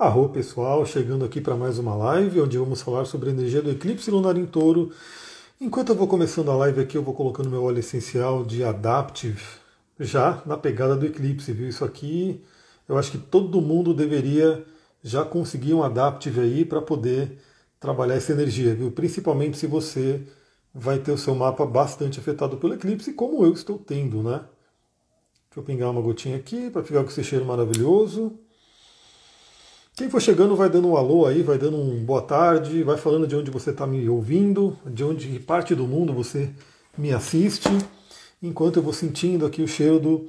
Arro pessoal, chegando aqui para mais uma live onde vamos falar sobre a energia do eclipse lunar em touro. Enquanto eu vou começando a live aqui, eu vou colocando meu óleo essencial de Adaptive já na pegada do eclipse, viu? Isso aqui eu acho que todo mundo deveria já conseguir um Adaptive aí para poder trabalhar essa energia, viu? Principalmente se você vai ter o seu mapa bastante afetado pelo eclipse, como eu estou tendo, né? Deixa eu pingar uma gotinha aqui para ficar com esse cheiro maravilhoso. Quem for chegando vai dando um alô aí, vai dando um boa tarde, vai falando de onde você está me ouvindo, de onde parte do mundo você me assiste, enquanto eu vou sentindo aqui o cheiro do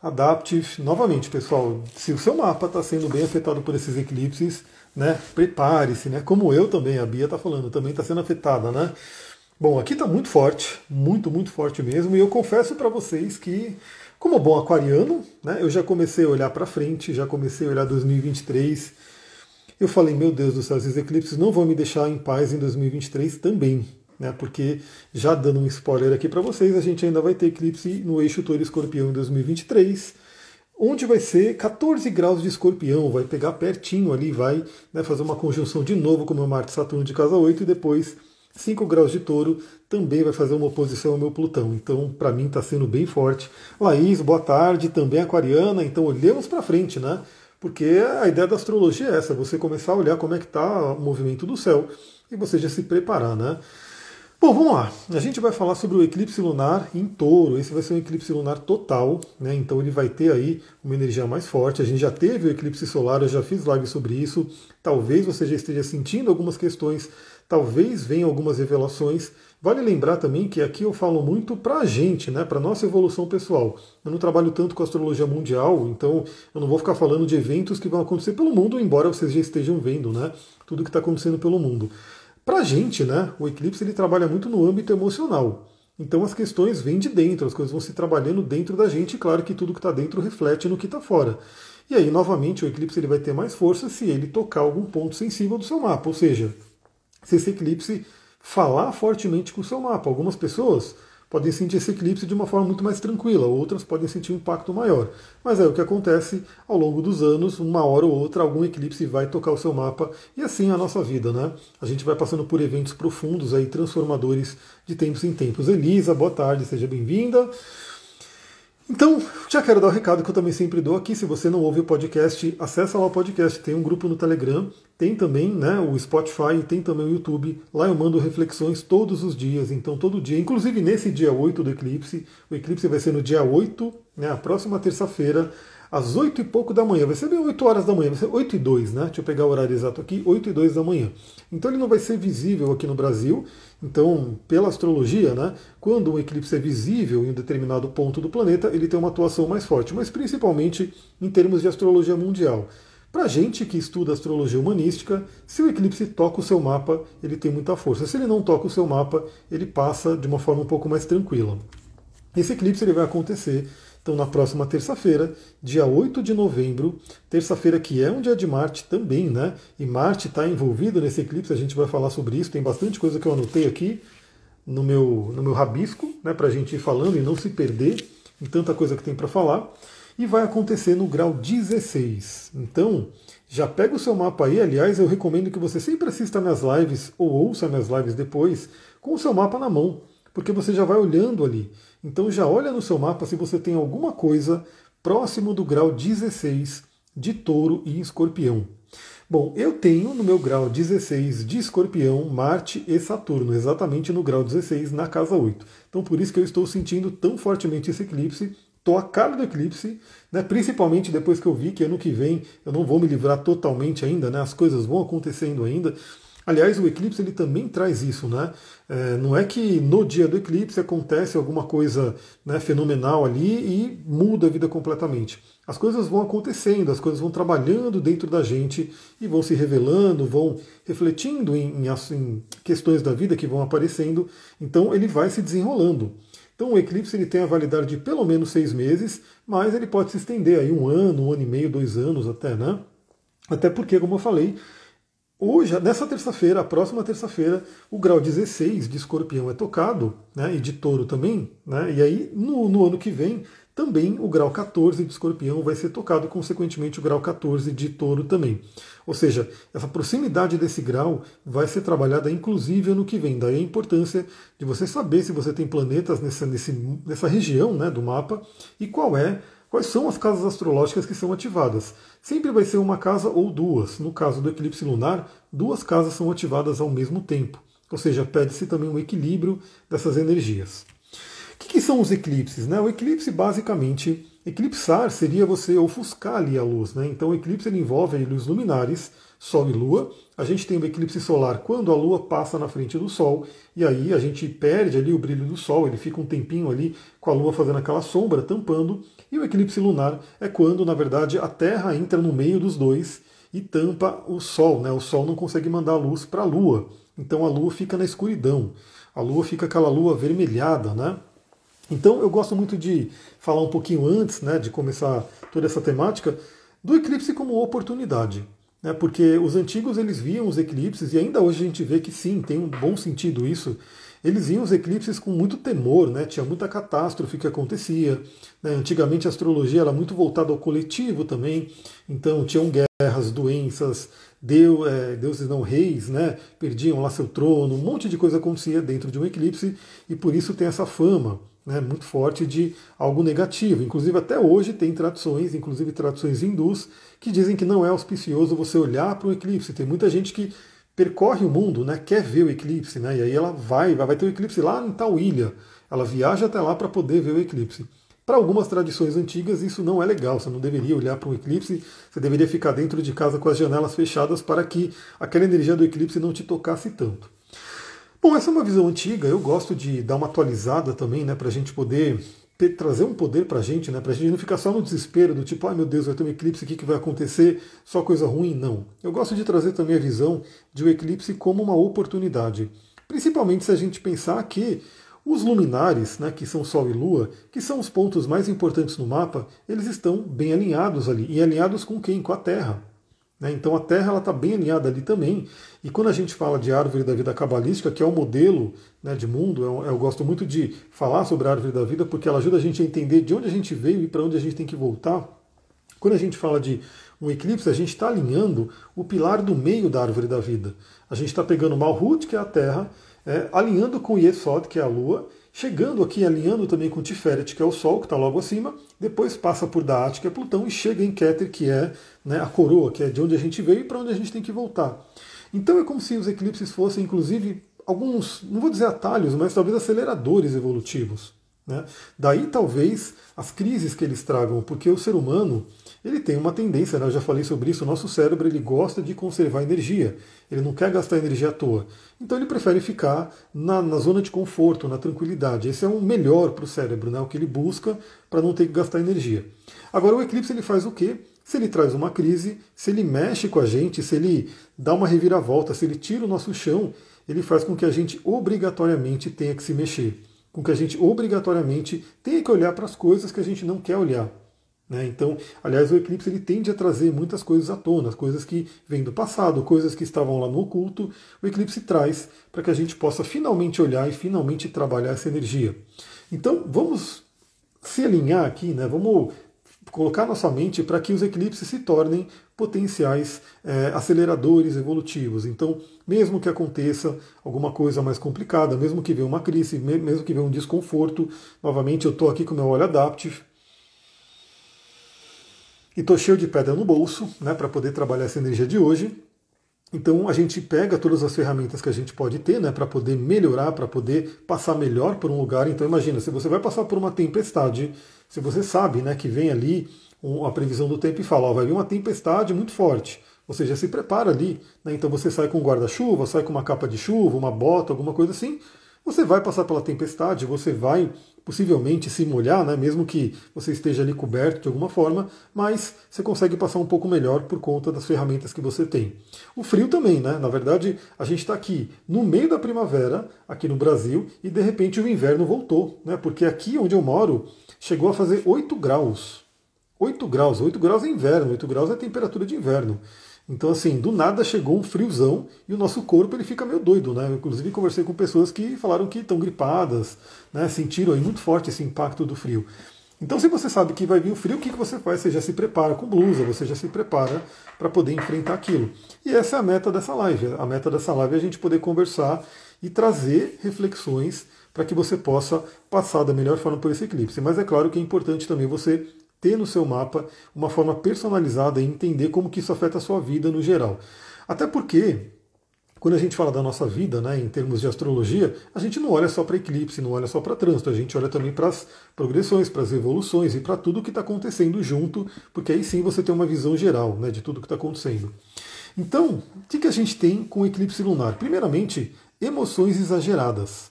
Adaptive. Novamente, pessoal, se o seu mapa está sendo bem afetado por esses eclipses, né, prepare-se, né? Como eu também, a Bia está falando, também está sendo afetada, né? Bom, aqui está muito forte, muito, muito forte mesmo, e eu confesso para vocês que como bom aquariano, né, eu já comecei a olhar para frente, já comecei a olhar 2023. Eu falei, meu Deus do céu, esses eclipses não vão me deixar em paz em 2023 também, né? Porque já dando um spoiler aqui para vocês, a gente ainda vai ter eclipse no eixo Touro Escorpião em 2023, onde vai ser 14 graus de Escorpião, vai pegar pertinho ali, vai né, fazer uma conjunção de novo com o meu Marte Saturno de casa 8 e depois 5 graus de touro também vai fazer uma oposição ao meu Plutão. Então, para mim, está sendo bem forte. Laís, boa tarde, também aquariana. Então, olhemos para frente, né? Porque a ideia da astrologia é essa: você começar a olhar como é que está o movimento do céu e você já se preparar, né? Bom, vamos lá. A gente vai falar sobre o eclipse lunar em touro. Esse vai ser um eclipse lunar total, né? Então ele vai ter aí uma energia mais forte. A gente já teve o eclipse solar, eu já fiz live sobre isso. Talvez você já esteja sentindo algumas questões talvez venham algumas revelações. Vale lembrar também que aqui eu falo muito para a gente, né, para nossa evolução pessoal. Eu não trabalho tanto com astrologia mundial, então eu não vou ficar falando de eventos que vão acontecer pelo mundo, embora vocês já estejam vendo, né, tudo que está acontecendo pelo mundo. Para a gente, né, o eclipse ele trabalha muito no âmbito emocional. Então as questões vêm de dentro, as coisas vão se trabalhando dentro da gente, e claro que tudo que está dentro reflete no que está fora. E aí, novamente, o eclipse ele vai ter mais força se ele tocar algum ponto sensível do seu mapa, ou seja, se esse eclipse falar fortemente com o seu mapa. Algumas pessoas podem sentir esse eclipse de uma forma muito mais tranquila, outras podem sentir um impacto maior. Mas é o que acontece ao longo dos anos, uma hora ou outra, algum eclipse vai tocar o seu mapa, e assim é a nossa vida, né? A gente vai passando por eventos profundos aí, transformadores de tempos em tempos. Elisa, boa tarde, seja bem-vinda. Então, já quero dar o um recado que eu também sempre dou aqui. Se você não ouve o podcast, acessa lá o podcast. Tem um grupo no Telegram, tem também né, o Spotify, tem também o YouTube. Lá eu mando reflexões todos os dias, então todo dia, inclusive nesse dia 8 do eclipse. O eclipse vai ser no dia 8, né, a próxima terça-feira, às 8 e pouco da manhã. Vai ser bem 8 horas da manhã, vai ser 8 e 2, né? Deixa eu pegar o horário exato aqui, 8 e 2 da manhã. Então ele não vai ser visível aqui no Brasil. Então, pela astrologia, né, quando um eclipse é visível em um determinado ponto do planeta, ele tem uma atuação mais forte, mas principalmente em termos de astrologia mundial. Para gente que estuda astrologia humanística, se o eclipse toca o seu mapa, ele tem muita força. Se ele não toca o seu mapa, ele passa de uma forma um pouco mais tranquila. Esse eclipse ele vai acontecer então, na próxima terça-feira, dia 8 de novembro, terça-feira que é um dia de Marte também, né? E Marte está envolvido nesse eclipse, a gente vai falar sobre isso. Tem bastante coisa que eu anotei aqui no meu, no meu rabisco, né? Para a gente ir falando e não se perder em tanta coisa que tem para falar. E vai acontecer no grau 16. Então, já pega o seu mapa aí. Aliás, eu recomendo que você sempre assista minhas lives ou ouça minhas lives depois com o seu mapa na mão, porque você já vai olhando ali. Então já olha no seu mapa se você tem alguma coisa próximo do grau 16 de touro e escorpião. Bom, eu tenho no meu grau 16 de escorpião Marte e Saturno, exatamente no grau 16, na casa 8. Então por isso que eu estou sentindo tão fortemente esse eclipse. Estou a cara do eclipse, né, principalmente depois que eu vi que ano que vem eu não vou me livrar totalmente ainda, né, as coisas vão acontecendo ainda. Aliás, o eclipse ele também traz isso, né? É, não é que no dia do eclipse acontece alguma coisa né, fenomenal ali e muda a vida completamente. As coisas vão acontecendo, as coisas vão trabalhando dentro da gente e vão se revelando, vão refletindo em, em, em questões da vida que vão aparecendo. Então ele vai se desenrolando. Então o eclipse ele tem a validade de pelo menos seis meses, mas ele pode se estender aí um ano, um ano e meio, dois anos até, né? Até porque, como eu falei, Hoje, nessa terça-feira, a próxima terça-feira, o grau 16 de escorpião é tocado, né, e de touro também, né, e aí no, no ano que vem também o grau 14 de escorpião vai ser tocado, consequentemente o grau 14 de touro também. Ou seja, essa proximidade desse grau vai ser trabalhada inclusive ano que vem. Daí a importância de você saber se você tem planetas nessa, nesse, nessa região né, do mapa e qual é quais são as casas astrológicas que são ativadas. Sempre vai ser uma casa ou duas. No caso do eclipse lunar, duas casas são ativadas ao mesmo tempo. Ou seja, pede-se também um equilíbrio dessas energias. O que, que, são os eclipses? Né? O eclipse, basicamente, eclipsar seria você ofuscar ali a luz. Né? Então, o eclipse envolve luz luminares, Sol e Lua. A gente tem o eclipse solar quando a Lua passa na frente do Sol, e aí a gente perde ali o brilho do Sol, ele fica um tempinho ali com a Lua fazendo aquela sombra, tampando. E o eclipse lunar é quando, na verdade, a Terra entra no meio dos dois e tampa o Sol. Né? O Sol não consegue mandar luz para a Lua. Então a Lua fica na escuridão. A Lua fica aquela lua avermelhada, né? Então eu gosto muito de falar um pouquinho antes né, de começar toda essa temática do eclipse como oportunidade. Né, porque os antigos eles viam os eclipses, e ainda hoje a gente vê que sim, tem um bom sentido isso. Eles viam os eclipses com muito temor, né, tinha muita catástrofe que acontecia. Né, antigamente a astrologia era muito voltada ao coletivo também, então tinham guerras, doenças, Deus, é, deuses não reis, né, perdiam lá seu trono, um monte de coisa acontecia dentro de um eclipse, e por isso tem essa fama né, muito forte de algo negativo. Inclusive, até hoje tem tradições, inclusive tradições hindus, que dizem que não é auspicioso você olhar para o eclipse. Tem muita gente que percorre o mundo, né, quer ver o eclipse, né, e aí ela vai, vai ter o eclipse lá em tal ilha. Ela viaja até lá para poder ver o eclipse. Para algumas tradições antigas, isso não é legal. Você não deveria olhar para um eclipse, você deveria ficar dentro de casa com as janelas fechadas para que aquela energia do eclipse não te tocasse tanto. Bom, essa é uma visão antiga, eu gosto de dar uma atualizada também, né, para a gente poder ter, trazer um poder para a gente, né, para a gente não ficar só no desespero do tipo, ai meu Deus, vai ter um eclipse, o que, que vai acontecer? Só coisa ruim? Não. Eu gosto de trazer também a visão de um eclipse como uma oportunidade. Principalmente se a gente pensar que os luminares, né, que são Sol e Lua, que são os pontos mais importantes no mapa, eles estão bem alinhados ali. E alinhados com quem? Com a Terra. Né? Então a Terra está bem alinhada ali também. E quando a gente fala de árvore da vida cabalística, que é o modelo né, de mundo, eu, eu, gosto muito de falar sobre a árvore da vida porque ela ajuda a gente a entender de onde a gente veio e para onde a gente tem que voltar. Quando a gente fala de um eclipse, a gente está alinhando o pilar do meio da árvore da vida. A gente está pegando Malhut, que é a Terra, é, alinhando com Yesod, que é a Lua, chegando aqui, alinhando também com Tiferet, que é o Sol, que está logo acima, depois passa por Daat, que é Plutão, e chega em Keter, que é né, a coroa, que é de onde a gente veio e para onde a gente tem que voltar. Então é como se os eclipses fossem, inclusive, alguns, não vou dizer atalhos, mas talvez aceleradores evolutivos. Né? Daí talvez as crises que eles tragam, porque o ser humano ele tem uma tendência, né? eu já falei sobre isso, o nosso cérebro ele gosta de conservar energia, ele não quer gastar energia à toa. Então ele prefere ficar na, na zona de conforto, na tranquilidade. Esse é o melhor para o cérebro, né? o que ele busca para não ter que gastar energia. Agora o eclipse ele faz o quê? Se ele traz uma crise, se ele mexe com a gente, se ele dá uma reviravolta, se ele tira o nosso chão, ele faz com que a gente obrigatoriamente tenha que se mexer, com que a gente obrigatoriamente tenha que olhar para as coisas que a gente não quer olhar. Né? Então, aliás, o eclipse ele tende a trazer muitas coisas à tona, coisas que vêm do passado, coisas que estavam lá no oculto. O eclipse traz para que a gente possa finalmente olhar e finalmente trabalhar essa energia. Então, vamos se alinhar aqui, né? vamos colocar nossa mente para que os eclipses se tornem potenciais é, aceleradores evolutivos. Então, mesmo que aconteça alguma coisa mais complicada, mesmo que venha uma crise, mesmo que venha um desconforto, novamente eu estou aqui com o meu olho adaptive e estou cheio de pedra no bolso né, para poder trabalhar essa energia de hoje. Então a gente pega todas as ferramentas que a gente pode ter né, para poder melhorar, para poder passar melhor por um lugar. Então imagina, se você vai passar por uma tempestade, se você sabe né, que vem ali a previsão do tempo e fala, ó, vai vir uma tempestade muito forte. Você já se prepara ali, né, então você sai com guarda-chuva, sai com uma capa de chuva, uma bota, alguma coisa assim. Você vai passar pela tempestade, você vai possivelmente se molhar, né, mesmo que você esteja ali coberto de alguma forma, mas você consegue passar um pouco melhor por conta das ferramentas que você tem. O frio também, né? Na verdade, a gente está aqui no meio da primavera, aqui no Brasil, e de repente o inverno voltou, né? Porque aqui onde eu moro chegou a fazer 8 graus. 8 graus, 8 graus é inverno, 8 graus é temperatura de inverno. Então, assim, do nada chegou um friozão e o nosso corpo ele fica meio doido, né? Eu, inclusive conversei com pessoas que falaram que estão gripadas, né? Sentiram aí muito forte esse impacto do frio. Então, se você sabe que vai vir o frio, o que, que você faz? Você já se prepara com blusa, você já se prepara para poder enfrentar aquilo. E essa é a meta dessa live. A meta dessa live é a gente poder conversar e trazer reflexões para que você possa passar da melhor forma por esse eclipse. Mas é claro que é importante também você ter no seu mapa uma forma personalizada e entender como que isso afeta a sua vida no geral. Até porque quando a gente fala da nossa vida, né, em termos de astrologia, a gente não olha só para eclipse, não olha só para trânsito, a gente olha também para as progressões, para as evoluções e para tudo que está acontecendo junto, porque aí sim você tem uma visão geral né, de tudo que está acontecendo. Então, o que, que a gente tem com o eclipse lunar? Primeiramente, emoções exageradas.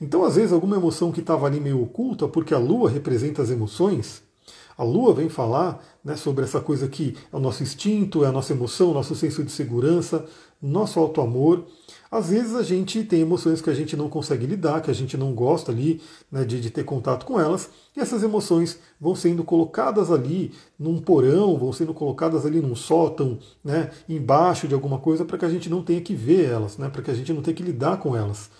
Então, às vezes, alguma emoção que estava ali meio oculta, porque a Lua representa as emoções, a Lua vem falar né, sobre essa coisa que é o nosso instinto, é a nossa emoção, o nosso senso de segurança, nosso auto-amor. Às vezes a gente tem emoções que a gente não consegue lidar, que a gente não gosta ali né, de, de, ter contato com elas, e essas emoções vão sendo colocadas ali num porão, vão sendo colocadas ali num sótão, né, embaixo de alguma coisa, para que a gente não tenha que ver elas, né, para que a gente não tenha que lidar com elas.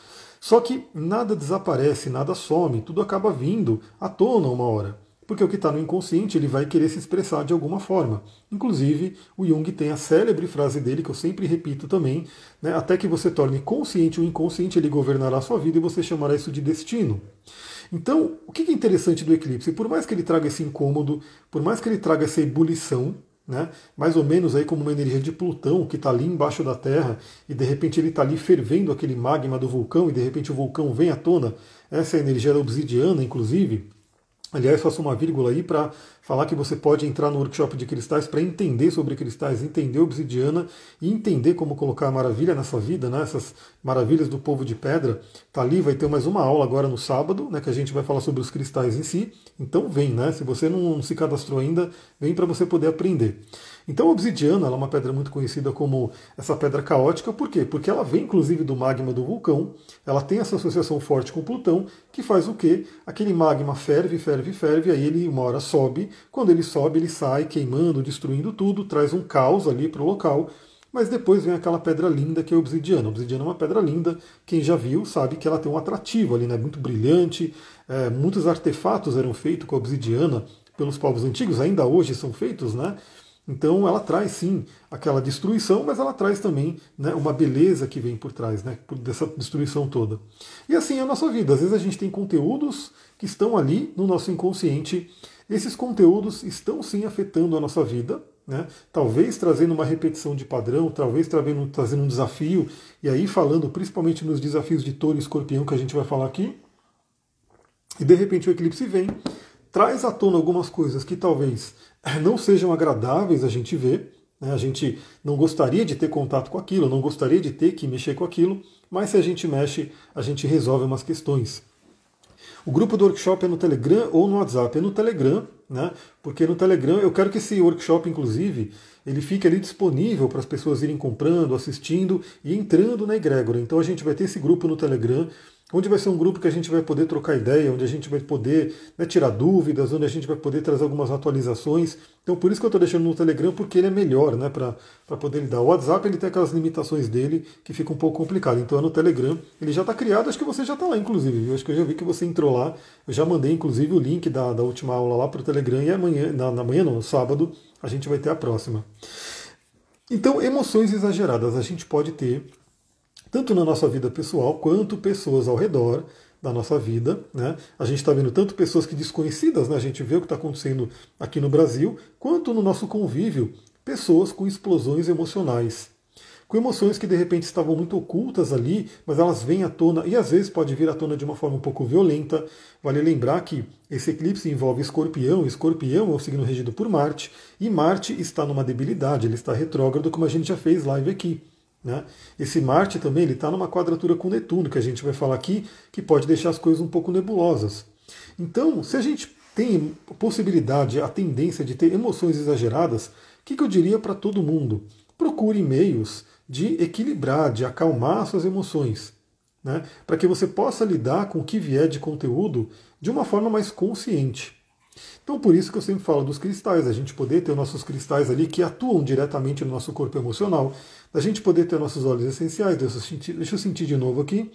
Só que nada desaparece, nada some, tudo acaba vindo à tona uma hora. Porque o que está no inconsciente ele vai querer se expressar de alguma forma. Inclusive, o Jung tem a célebre frase dele, que eu sempre repito também, né, até que você torne consciente o inconsciente, ele governará a sua vida e você chamará isso de destino. Então, o que é interessante do eclipse? Por mais que ele traga esse incômodo, por mais que ele traga essa ebulição, né, mais ou menos aí como uma energia de Plutão que está ali embaixo da Terra e de repente ele está ali fervendo aquele magma do vulcão e de repente o vulcão vem à tona, essa é a energia da obsidiana, inclusive, Aliás, faço uma vírgula aí para falar que você pode entrar no workshop de cristais para entender sobre cristais, entender obsidiana e entender como colocar a maravilha nessa vida, né? essas maravilhas do povo de pedra. Tá ali, vai ter mais uma aula agora no sábado, né? que a gente vai falar sobre os cristais em si. Então vem, né? Se você não se cadastrou ainda, vem para você poder aprender. Então a obsidiana é uma pedra muito conhecida como essa pedra caótica, por quê? Porque ela vem inclusive do magma do vulcão, ela tem essa associação forte com Plutão, que faz o quê? Aquele magma ferve, ferve, ferve, aí ele uma hora sobe, quando ele sobe ele sai queimando, destruindo tudo, traz um caos ali para o local, mas depois vem aquela pedra linda que é a obsidiana. A obsidiana é uma pedra linda, quem já viu sabe que ela tem um atrativo ali, né? muito brilhante, é, muitos artefatos eram feitos com a obsidiana pelos povos antigos, ainda hoje são feitos, né? Então ela traz sim aquela destruição, mas ela traz também né, uma beleza que vem por trás né, dessa destruição toda. E assim é a nossa vida. Às vezes a gente tem conteúdos que estão ali no nosso inconsciente. Esses conteúdos estão sim afetando a nossa vida, né? talvez trazendo uma repetição de padrão, talvez trazendo, trazendo um desafio, e aí falando principalmente nos desafios de touro e escorpião que a gente vai falar aqui. E de repente o eclipse vem, traz à tona algumas coisas que talvez não sejam agradáveis a gente ver. Né? A gente não gostaria de ter contato com aquilo, não gostaria de ter que mexer com aquilo, mas se a gente mexe, a gente resolve umas questões. O grupo do workshop é no Telegram ou no WhatsApp? É no Telegram, né? Porque no Telegram eu quero que esse workshop, inclusive, ele fique ali disponível para as pessoas irem comprando, assistindo e entrando na egrégora. Então a gente vai ter esse grupo no Telegram onde vai ser um grupo que a gente vai poder trocar ideia, onde a gente vai poder né, tirar dúvidas, onde a gente vai poder trazer algumas atualizações. Então por isso que eu estou deixando no Telegram, porque ele é melhor né, para poder lidar. O WhatsApp ele tem aquelas limitações dele que fica um pouco complicado. Então é no Telegram, ele já está criado, acho que você já está lá, inclusive. Eu acho que eu já vi que você entrou lá. Eu já mandei, inclusive, o link da, da última aula lá para o Telegram e amanhã, na, na manhã não, no sábado, a gente vai ter a próxima. Então, emoções exageradas a gente pode ter tanto na nossa vida pessoal quanto pessoas ao redor da nossa vida. Né? A gente está vendo tanto pessoas que desconhecidas, né? a gente vê o que está acontecendo aqui no Brasil, quanto no nosso convívio, pessoas com explosões emocionais. Com emoções que de repente estavam muito ocultas ali, mas elas vêm à tona e às vezes pode vir à tona de uma forma um pouco violenta. Vale lembrar que esse eclipse envolve escorpião, escorpião é o signo regido por Marte, e Marte está numa debilidade, ele está retrógrado, como a gente já fez live aqui. Né? Esse Marte também está numa quadratura com Netuno, que a gente vai falar aqui, que pode deixar as coisas um pouco nebulosas. Então, se a gente tem a possibilidade, a tendência de ter emoções exageradas, o que, que eu diria para todo mundo? Procure meios de equilibrar, de acalmar suas emoções, né? para que você possa lidar com o que vier de conteúdo de uma forma mais consciente. Então, por isso que eu sempre falo dos cristais, a gente poder ter nossos cristais ali que atuam diretamente no nosso corpo emocional, a gente poder ter nossos óleos essenciais. Deixa eu sentir, deixa eu sentir de novo aqui.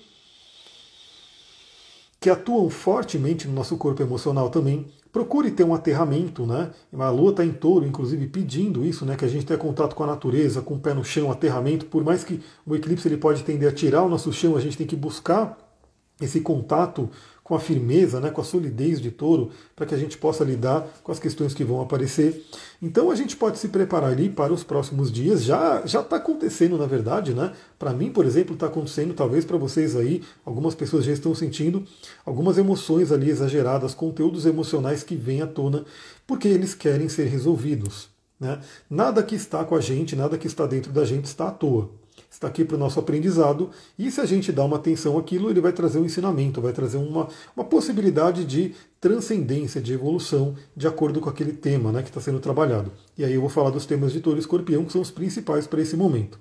que atuam fortemente no nosso corpo emocional também. Procure ter um aterramento, né? A lua está em touro, inclusive, pedindo isso, né? Que a gente tenha contato com a natureza, com o pé no chão, aterramento. Por mais que o eclipse ele pode tender a tirar o nosso chão, a gente tem que buscar esse contato com a firmeza, né, com a solidez de touro, para que a gente possa lidar com as questões que vão aparecer. Então a gente pode se preparar ali para os próximos dias. Já já está acontecendo, na verdade, né? Para mim, por exemplo, está acontecendo, talvez para vocês aí, algumas pessoas já estão sentindo algumas emoções ali exageradas, conteúdos emocionais que vêm à tona, porque eles querem ser resolvidos. Né? Nada que está com a gente, nada que está dentro da gente está à toa está aqui para o nosso aprendizado, e se a gente dá uma atenção àquilo, ele vai trazer um ensinamento, vai trazer uma, uma possibilidade de transcendência, de evolução, de acordo com aquele tema né, que está sendo trabalhado. E aí eu vou falar dos temas de touro e escorpião, que são os principais para esse momento.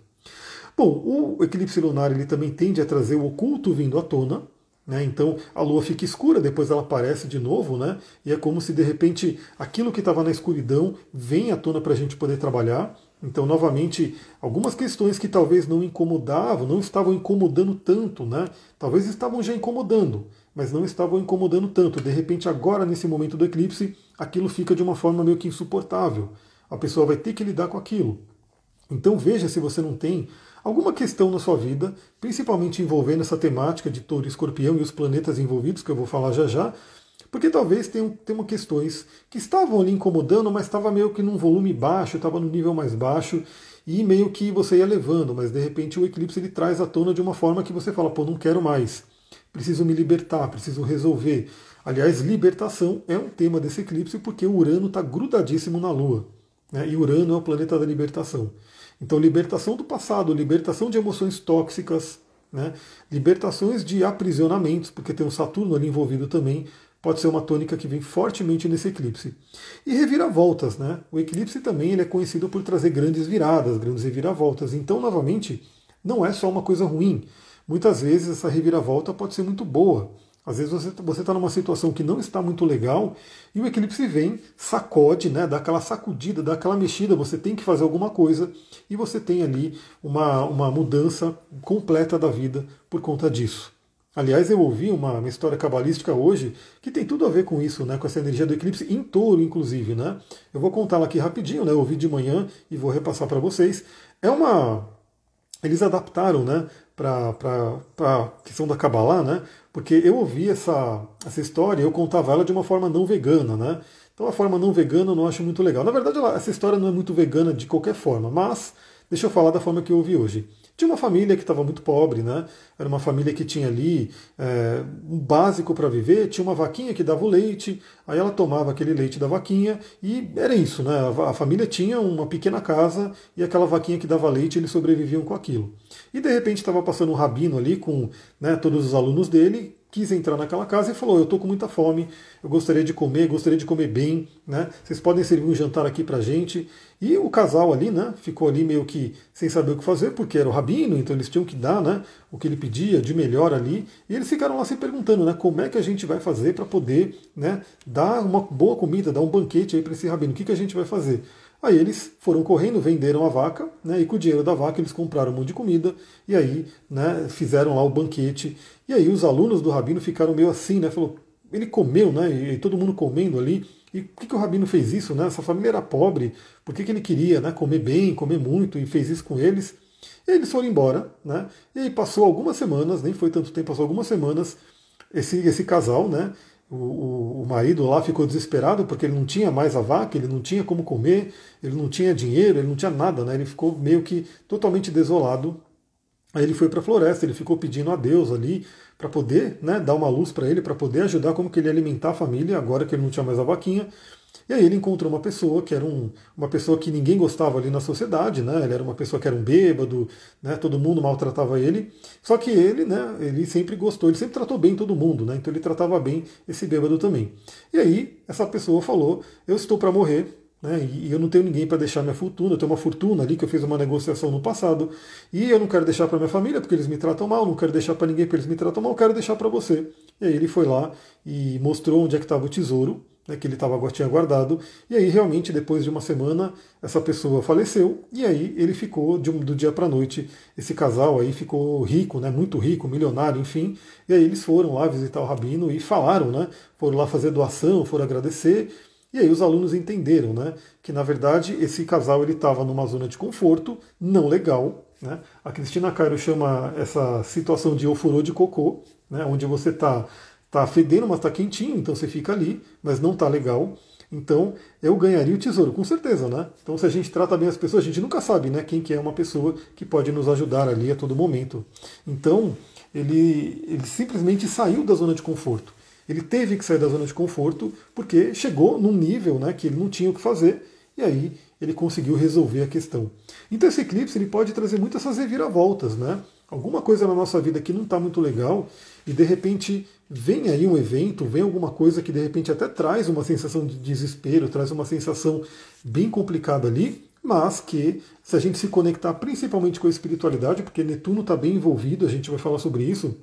Bom, o eclipse lunar ele também tende a trazer o oculto vindo à tona, né? Então a lua fica escura, depois ela aparece de novo, né? e é como se de repente aquilo que estava na escuridão vem à tona para a gente poder trabalhar. Então, novamente, algumas questões que talvez não incomodavam, não estavam incomodando tanto, né? Talvez estavam já incomodando, mas não estavam incomodando tanto. De repente, agora, nesse momento do eclipse, aquilo fica de uma forma meio que insuportável. A pessoa vai ter que lidar com aquilo. Então, veja se você não tem alguma questão na sua vida, principalmente envolvendo essa temática de touro e escorpião e os planetas envolvidos, que eu vou falar já já, porque talvez tenham, tenham questões que estavam ali incomodando, mas estava meio que num volume baixo, estava no nível mais baixo, e meio que você ia levando, mas de repente o eclipse ele traz à tona de uma forma que você fala, pô, não quero mais, preciso me libertar, preciso resolver. Aliás, libertação é um tema desse eclipse porque o Urano está grudadíssimo na Lua. Né? E Urano é o planeta da libertação. Então, libertação do passado, libertação de emoções tóxicas, né? libertações de aprisionamentos, porque tem o Saturno ali envolvido também, pode ser uma tônica que vem fortemente nesse eclipse. E reviravoltas, né? O eclipse também ele é conhecido por trazer grandes viradas, grandes reviravoltas. Então, novamente, não é só uma coisa ruim. Muitas vezes essa reviravolta pode ser muito boa. Às vezes você está numa situação que não está muito legal e o eclipse vem, sacode, né, dá aquela sacudida, dá aquela mexida, você tem que fazer alguma coisa e você tem ali uma, uma mudança completa da vida por conta disso. Aliás, eu ouvi uma, uma, história cabalística hoje que tem tudo a ver com isso, né, com essa energia do eclipse em touro, inclusive. Né? Eu vou contá-la aqui rapidinho, né, eu ouvi de manhã e vou repassar para vocês. É uma. Eles adaptaram né, para a questão da Kabbalah, né, porque eu ouvi essa, essa história e eu contava ela de uma forma não vegana. Né? Então, a forma não vegana eu não acho muito legal. Na verdade, ela, essa história não é muito vegana de qualquer forma, mas deixa eu falar da forma que eu ouvi hoje. Tinha uma família que estava muito pobre, né? Era uma família que tinha ali é, um básico para viver, tinha uma vaquinha que dava o leite, aí ela tomava aquele leite da vaquinha e era isso, né? A família tinha uma pequena casa e aquela vaquinha que dava leite, eles sobreviviam com aquilo. E de repente estava passando um rabino ali com né, todos os alunos dele, quis entrar naquela casa e falou: Eu estou com muita fome, eu gostaria de comer, gostaria de comer bem, né? Vocês podem servir um jantar aqui para gente. E o casal ali, né? Ficou ali meio que sem saber o que fazer, porque era o rabino, então eles tinham que dar, né? O que ele pedia de melhor ali. E eles ficaram lá se perguntando, né? Como é que a gente vai fazer para poder, né? Dar uma boa comida, dar um banquete aí para esse rabino? O que, que a gente vai fazer? Aí eles foram correndo, venderam a vaca, né, e com o dinheiro da vaca eles compraram um monte de comida, e aí né, fizeram lá o banquete. E aí os alunos do Rabino ficaram meio assim, né? Falou, ele comeu, né? E todo mundo comendo ali. E por que, que o Rabino fez isso? Né? Essa família era pobre, por que, que ele queria né, comer bem, comer muito, e fez isso com eles? E eles foram embora, né? E aí passou algumas semanas, nem foi tanto tempo, passou algumas semanas, esse, esse casal, né? O, o, o, marido lá ficou desesperado porque ele não tinha mais a vaca, ele não tinha como comer, ele não tinha dinheiro, ele não tinha nada, né? Ele ficou meio que totalmente desolado. Aí ele foi para a floresta, ele ficou pedindo a Deus ali para poder né, dar uma luz para ele, para poder ajudar como que ele alimentar a família, agora que ele não tinha mais a vaquinha. E aí ele encontrou uma pessoa que era um, uma pessoa que ninguém gostava ali na sociedade, né? Ele era uma pessoa que era um bêbado, né? Todo mundo maltratava ele. Só que ele, né? Ele sempre gostou, ele sempre tratou bem todo mundo, né? Então ele tratava bem esse bêbado também. E aí essa pessoa falou: eu estou para morrer. Né, e eu não tenho ninguém para deixar minha fortuna, eu tenho uma fortuna ali que eu fiz uma negociação no passado, e eu não quero deixar para minha família porque eles me tratam mal, não quero deixar para ninguém porque eles me tratam mal, eu quero deixar para você. E aí ele foi lá e mostrou onde é que estava o tesouro, né, que ele tava, tinha guardado, e aí realmente depois de uma semana essa pessoa faleceu, e aí ele ficou de um, do dia para a noite, esse casal aí ficou rico, né, muito rico, milionário, enfim, e aí eles foram lá visitar o Rabino e falaram, né, foram lá fazer doação, foram agradecer, e aí os alunos entenderam né, que, na verdade, esse casal ele estava numa zona de conforto não legal. Né? A Cristina Cairo chama essa situação de ofurô de cocô, né, onde você está tá fedendo, mas está quentinho, então você fica ali, mas não está legal. Então eu ganharia o tesouro, com certeza, né? Então se a gente trata bem as pessoas, a gente nunca sabe né, quem que é uma pessoa que pode nos ajudar ali a todo momento. Então ele, ele simplesmente saiu da zona de conforto. Ele teve que sair da zona de conforto porque chegou num nível né, que ele não tinha o que fazer e aí ele conseguiu resolver a questão. Então esse eclipse ele pode trazer muitas essas reviravoltas, né? Alguma coisa na nossa vida que não está muito legal e de repente vem aí um evento, vem alguma coisa que de repente até traz uma sensação de desespero, traz uma sensação bem complicada ali, mas que se a gente se conectar principalmente com a espiritualidade, porque Netuno está bem envolvido, a gente vai falar sobre isso,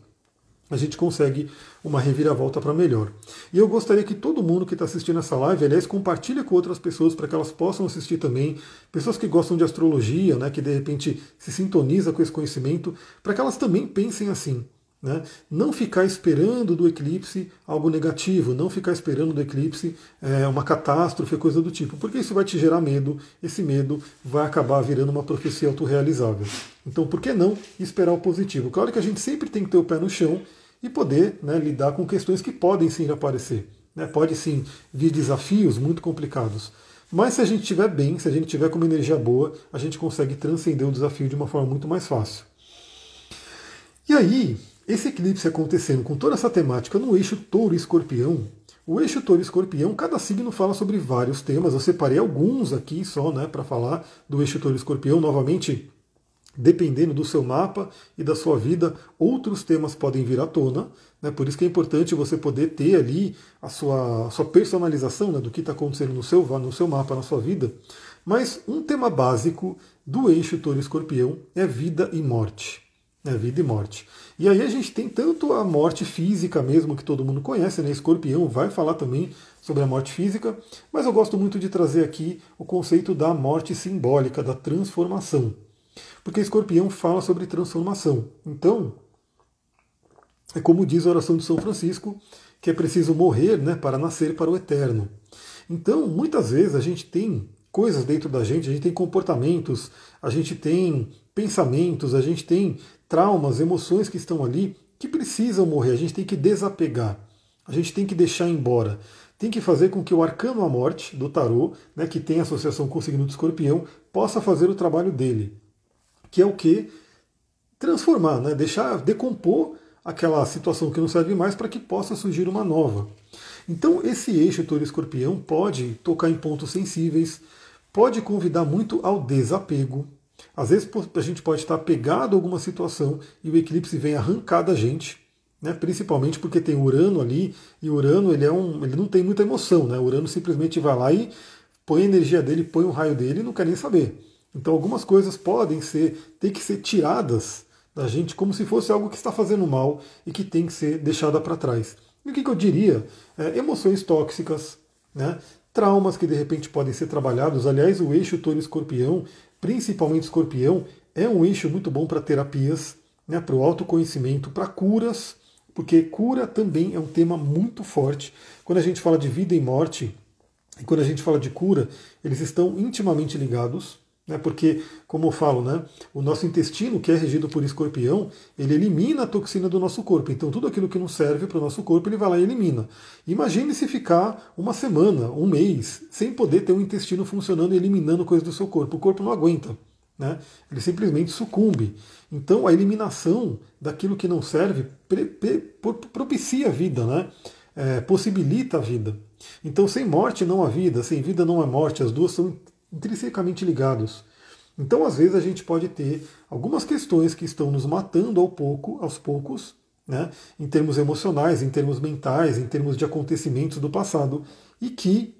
a gente consegue uma reviravolta para melhor. E eu gostaria que todo mundo que está assistindo essa live, aliás, compartilhe com outras pessoas para que elas possam assistir também, pessoas que gostam de astrologia, né, que de repente se sintoniza com esse conhecimento, para que elas também pensem assim. Né? Não ficar esperando do eclipse algo negativo, não ficar esperando do eclipse é, uma catástrofe, coisa do tipo, porque isso vai te gerar medo, esse medo vai acabar virando uma profecia autorrealizável. Então, por que não esperar o positivo? Claro que a gente sempre tem que ter o pé no chão e poder né, lidar com questões que podem sim aparecer. Né? Pode sim vir desafios muito complicados. Mas se a gente estiver bem, se a gente tiver com uma energia boa, a gente consegue transcender o desafio de uma forma muito mais fácil. E aí, esse eclipse acontecendo com toda essa temática no eixo touro-escorpião, o eixo touro-escorpião, cada signo fala sobre vários temas. Eu separei alguns aqui só né, para falar do eixo touro-escorpião. Novamente, dependendo do seu mapa e da sua vida, outros temas podem vir à tona. Né, por isso que é importante você poder ter ali a sua, a sua personalização né, do que está acontecendo no seu, no seu mapa, na sua vida. Mas um tema básico do eixo touro-escorpião é vida e morte né, vida e morte. E aí a gente tem tanto a morte física mesmo, que todo mundo conhece, né? Escorpião vai falar também sobre a morte física, mas eu gosto muito de trazer aqui o conceito da morte simbólica, da transformação. Porque Escorpião fala sobre transformação. Então, é como diz a oração de São Francisco, que é preciso morrer né, para nascer para o eterno. Então, muitas vezes a gente tem coisas dentro da gente, a gente tem comportamentos, a gente tem pensamentos, a gente tem traumas, emoções que estão ali que precisam morrer. A gente tem que desapegar, a gente tem que deixar embora. Tem que fazer com que o arcano à morte do tarô, né, que tem associação com o signo do escorpião, possa fazer o trabalho dele. Que é o que? Transformar, né, deixar, decompor aquela situação que não serve mais para que possa surgir uma nova. Então, esse eixo touro-escorpião pode tocar em pontos sensíveis, pode convidar muito ao desapego, às vezes a gente pode estar pegado a alguma situação e o eclipse vem arrancar da gente, né? principalmente porque tem Urano ali, e Urano ele, é um, ele não tem muita emoção, né? Urano simplesmente vai lá e põe a energia dele, põe o raio dele e não quer nem saber. Então algumas coisas podem ser, tem que ser tiradas da gente como se fosse algo que está fazendo mal e que tem que ser deixada para trás. E o que, que eu diria? É, emoções tóxicas, né? traumas que de repente podem ser trabalhados. Aliás, o eixo touro-escorpião principalmente escorpião, é um eixo muito bom para terapias, né, para o autoconhecimento, para curas, porque cura também é um tema muito forte. Quando a gente fala de vida e morte, e quando a gente fala de cura, eles estão intimamente ligados, né, porque, como eu falo, né, o nosso intestino, que é regido por escorpião, ele elimina a toxina do nosso corpo. Então, tudo aquilo que não serve para o nosso corpo, ele vai lá e elimina. Imagine se ficar uma semana, um mês, sem poder ter o intestino funcionando e eliminando coisas do seu corpo. O corpo não aguenta. Né? Ele simplesmente sucumbe. Então, a eliminação daquilo que não serve propicia a vida, né? É, possibilita a vida. Então, sem morte não há vida, sem vida não há morte. As duas são intrinsecamente ligados. Então, às vezes, a gente pode ter algumas questões que estão nos matando ao pouco, aos poucos, né, em termos emocionais, em termos mentais, em termos de acontecimentos do passado, e que,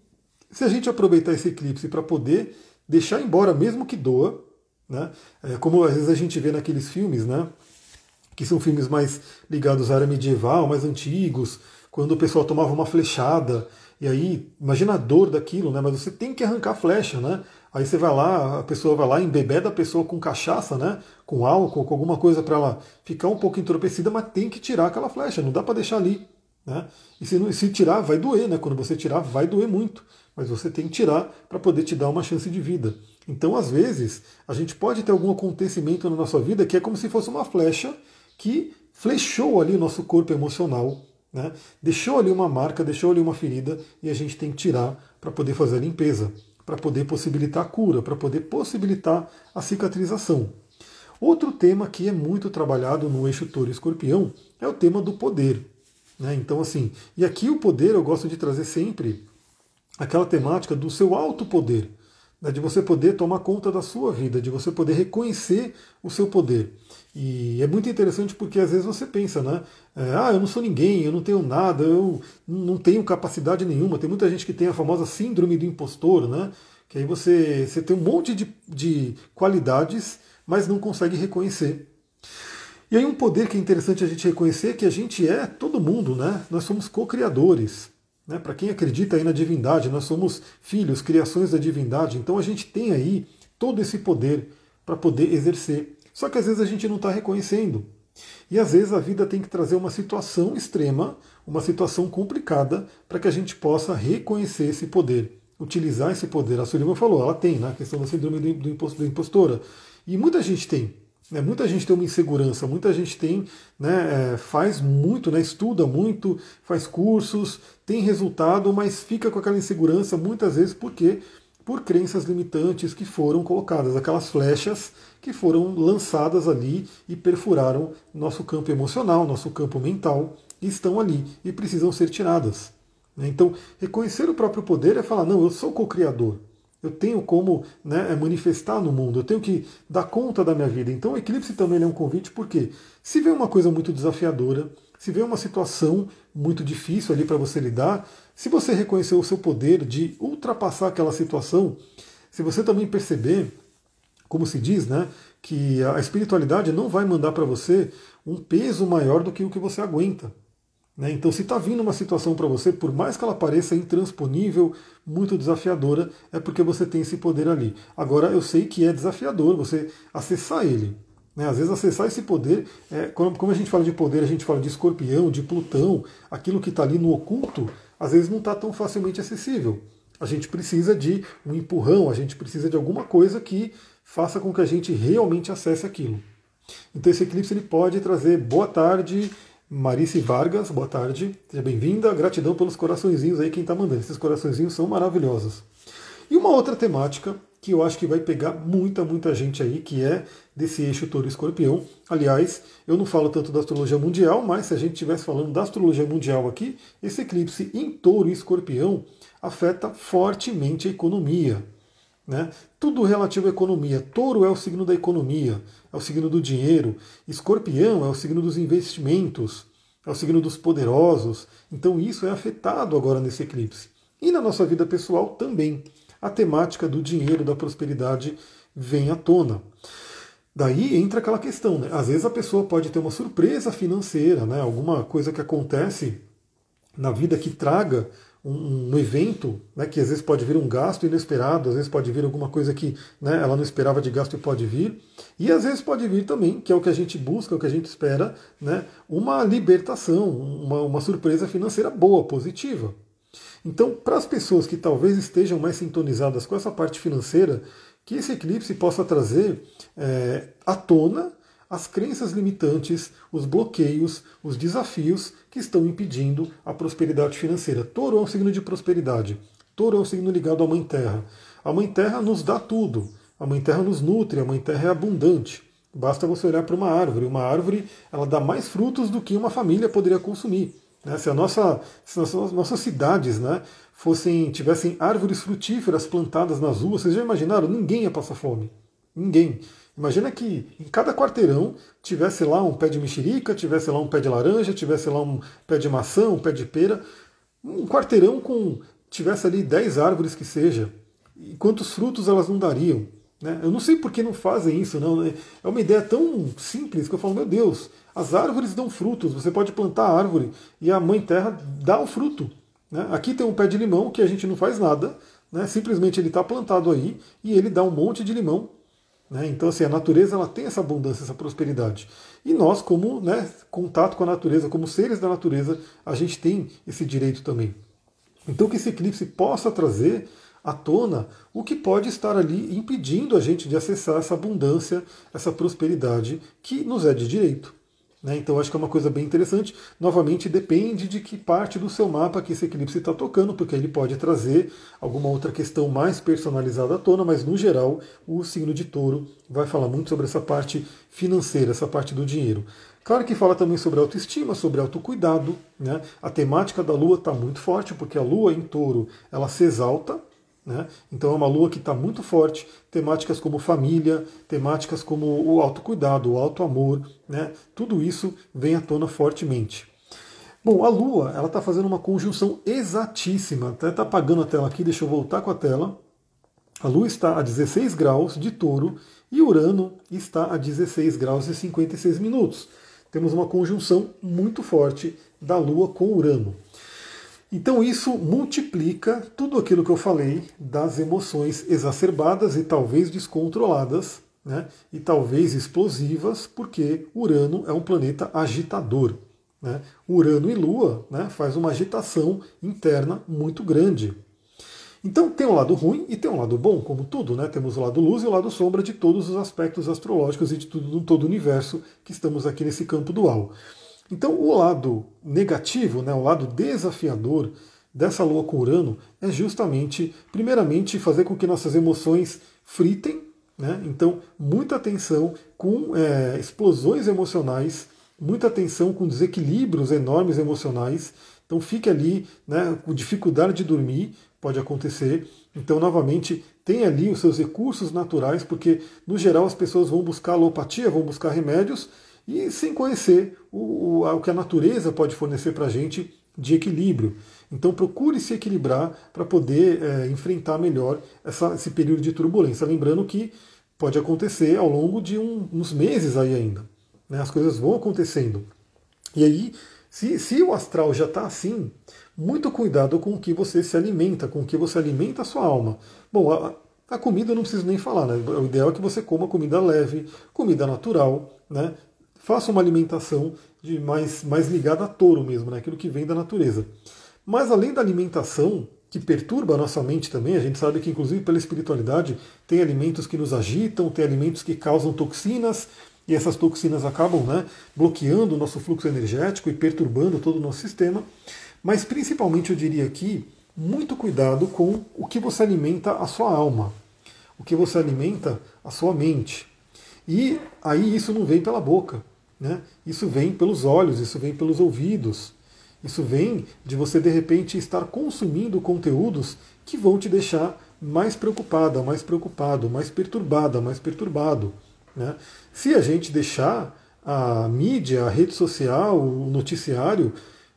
se a gente aproveitar esse eclipse para poder deixar embora, mesmo que doa, né, é, como às vezes a gente vê naqueles filmes, né, que são filmes mais ligados à era medieval, mais antigos, quando o pessoal tomava uma flechada E aí, imagina a dor daquilo, né? Mas você tem que arrancar a flecha, né? Aí você vai lá, a pessoa vai lá, embebeda a pessoa com cachaça, né? Com álcool, com alguma coisa para ela ficar um pouco entorpecida, mas tem que tirar aquela flecha, não dá para deixar ali. Né? E se, se tirar, vai doer, né? Quando você tirar, vai doer muito. Mas você tem que tirar para poder te dar uma chance de vida. Então, às vezes, a gente pode ter algum acontecimento na nossa vida que é como se fosse uma flecha que flechou ali o nosso corpo emocional, né? deixou ali uma marca, deixou ali uma ferida e a gente tem que tirar para poder fazer a limpeza, para poder possibilitar a cura, para poder possibilitar a cicatrização. Outro tema que é muito trabalhado no eixo touro escorpião é o tema do poder. Né? Então, assim, e aqui o poder eu gosto de trazer sempre aquela temática do seu alto poder, né? de você poder tomar conta da sua vida, de você poder reconhecer o seu poder. E é muito interessante porque às vezes você pensa, né? É, ah, eu não sou ninguém, eu não tenho nada, eu não tenho capacidade nenhuma. Tem muita gente que tem a famosa síndrome do impostor, né? Que aí você, você tem um monte de, de qualidades, mas não consegue reconhecer. E aí um poder que é interessante a gente reconhecer é que a gente é todo mundo, né? Nós somos co-criadores. Né? Para quem acredita aí na divindade, nós somos filhos, criações da divindade, então a gente tem aí todo esse poder para poder exercer. Só que às vezes a gente não está reconhecendo. E às vezes a vida tem que trazer uma situação extrema, uma situação complicada, para que a gente possa reconhecer esse poder, utilizar esse poder. A Sullivan falou, ela tem, né? Questão da síndrome do impostora. E muita gente tem. Né? Muita gente tem uma insegurança, muita gente tem, né, é, faz muito, né, estuda muito, faz cursos, tem resultado, mas fica com aquela insegurança muitas vezes porque por crenças limitantes que foram colocadas, aquelas flechas que foram lançadas ali e perfuraram nosso campo emocional, nosso campo mental, e estão ali e precisam ser tiradas. Né? Então, reconhecer o próprio poder é falar: não, eu sou co-criador. Eu tenho como né, é manifestar no mundo, eu tenho que dar conta da minha vida. Então o eclipse também é um convite, porque se vê uma coisa muito desafiadora, se vê uma situação muito difícil ali para você lidar, se você reconhecer o seu poder de ultrapassar aquela situação, se você também perceber, como se diz, né, que a espiritualidade não vai mandar para você um peso maior do que o que você aguenta. Né? Então, se está vindo uma situação para você, por mais que ela pareça intransponível, muito desafiadora, é porque você tem esse poder ali. Agora, eu sei que é desafiador você acessar ele. Né? Às vezes, acessar esse poder, é, como a gente fala de poder, a gente fala de escorpião, de Plutão, aquilo que está ali no oculto, às vezes não está tão facilmente acessível. A gente precisa de um empurrão, a gente precisa de alguma coisa que faça com que a gente realmente acesse aquilo. Então, esse eclipse ele pode trazer boa tarde Marice Vargas, boa tarde, seja bem-vinda. Gratidão pelos coraçõezinhos aí, quem está mandando. Esses coraçõezinhos são maravilhosos. E uma outra temática que eu acho que vai pegar muita, muita gente aí, que é desse eixo touro escorpião. Aliás, eu não falo tanto da astrologia mundial, mas se a gente estivesse falando da astrologia mundial aqui, esse eclipse em touro e escorpião afeta fortemente a economia. Né? Tudo relativo à economia. Touro é o signo da economia, é o signo do dinheiro. Escorpião é o signo dos investimentos, é o signo dos poderosos. Então isso é afetado agora nesse eclipse. E na nossa vida pessoal também. A temática do dinheiro, da prosperidade vem à tona. Daí entra aquela questão, né? Às vezes a pessoa pode ter uma surpresa financeira, né? Alguma coisa que acontece na vida que traga um, um, evento, né, que às vezes pode vir um gasto inesperado, às vezes pode vir alguma coisa que né, ela não esperava de gasto e pode vir, e às vezes pode vir também, que é o que a gente busca, é o que a gente espera, né, uma libertação, uma, uma surpresa financeira boa, positiva. Então, para as pessoas que talvez estejam mais sintonizadas com essa parte financeira, que esse eclipse possa trazer é, à tona as crenças limitantes, os bloqueios, os desafios que estão impedindo a prosperidade financeira. Touro é um signo de prosperidade. Touro é um signo ligado à Mãe Terra. A Mãe Terra nos dá tudo. A Mãe Terra nos nutre, a Mãe Terra é abundante. Basta você olhar para uma árvore. Uma árvore ela dá mais frutos do que uma família poderia consumir. Né? Se, a nossa, se as nossas cidades né, fossem tivessem árvores frutíferas plantadas nas ruas, vocês já imaginaram? Ninguém ia passar fome. Ninguém. Imagina que em cada quarteirão tivesse lá um pé de mexerica, tivesse lá um pé de laranja, tivesse lá um pé de maçã, um pé de pera. Um quarteirão com tivesse ali 10 árvores que seja. E quantos frutos elas não dariam? Né? Eu não sei por que não fazem isso, não. É uma ideia tão simples que eu falo, meu Deus, as árvores dão frutos. Você pode plantar a árvore e a mãe terra dá o fruto. Né? Aqui tem um pé de limão que a gente não faz nada, né? simplesmente ele está plantado aí e ele dá um monte de limão. Né? Então, assim, a natureza ela tem essa abundância, essa prosperidade. E nós, como né, contato com a natureza, como seres da natureza, a gente tem esse direito também. Então, que esse eclipse possa trazer à tona o que pode estar ali impedindo a gente de acessar essa abundância, essa prosperidade que nos é de direito. Né? Então acho que é uma coisa bem interessante. Novamente, depende de que parte do seu mapa que esse eclipse está tocando, porque ele pode trazer alguma outra questão mais personalizada à tona, mas no geral o signo de touro vai falar muito sobre essa parte financeira, essa parte do dinheiro. Claro que fala também sobre autoestima, sobre autocuidado. Né? A temática da lua está muito forte, porque a lua em touro ela se exalta, né? Então é uma lua que está muito forte, temáticas como família, temáticas como o autocuidado, o auto-amor, né? tudo isso vem à tona fortemente. Bom, a Lua ela está fazendo uma conjunção exatíssima, até está apagando a tela aqui, deixa eu voltar com a tela. A Lua está a 16 graus de touro e Urano está a 16 graus e 56 minutos. Temos uma conjunção muito forte da Lua com Urano. Então isso multiplica tudo aquilo que eu falei das emoções exacerbadas e talvez descontroladas, né? e talvez explosivas, porque Urano é um planeta agitador. Né? Urano e Lua né, faz uma agitação interna muito grande. Então tem um lado ruim e tem um lado bom, como tudo, né? Temos o lado luz e o lado sombra de todos os aspectos astrológicos e de tudo, todo o universo que estamos aqui nesse campo dual. Então, o lado negativo, né, o lado desafiador dessa lua com Urano é justamente, primeiramente, fazer com que nossas emoções fritem. Né? Então, muita atenção com é, explosões emocionais, muita atenção com desequilíbrios enormes emocionais. Então, fique ali né, com dificuldade de dormir, pode acontecer. Então, novamente, tem ali os seus recursos naturais, porque, no geral, as pessoas vão buscar alopatia, vão buscar remédios e sem conhecer o, o, o que a natureza pode fornecer para a gente de equilíbrio. Então procure se equilibrar para poder é, enfrentar melhor essa, esse período de turbulência. Lembrando que pode acontecer ao longo de um, uns meses aí ainda. Né? As coisas vão acontecendo. E aí, se, se o astral já está assim, muito cuidado com o que você se alimenta, com o que você alimenta a sua alma. Bom, a, a comida eu não preciso nem falar, né? O ideal é que você coma comida leve, comida natural, né? Faça uma alimentação de mais, mais ligada a touro mesmo, né? aquilo que vem da natureza. Mas além da alimentação, que perturba a nossa mente também, a gente sabe que inclusive pela espiritualidade tem alimentos que nos agitam, tem alimentos que causam toxinas, e essas toxinas acabam né, bloqueando o nosso fluxo energético e perturbando todo o nosso sistema. Mas principalmente eu diria aqui, muito cuidado com o que você alimenta a sua alma, o que você alimenta a sua mente. E aí isso não vem pela boca. Né? Isso vem pelos olhos, isso vem pelos ouvidos, isso vem de você de repente estar consumindo conteúdos que vão te deixar mais preocupada, mais preocupado, mais perturbada, mais perturbado. Né? Se a gente deixar a mídia, a rede social, o noticiário,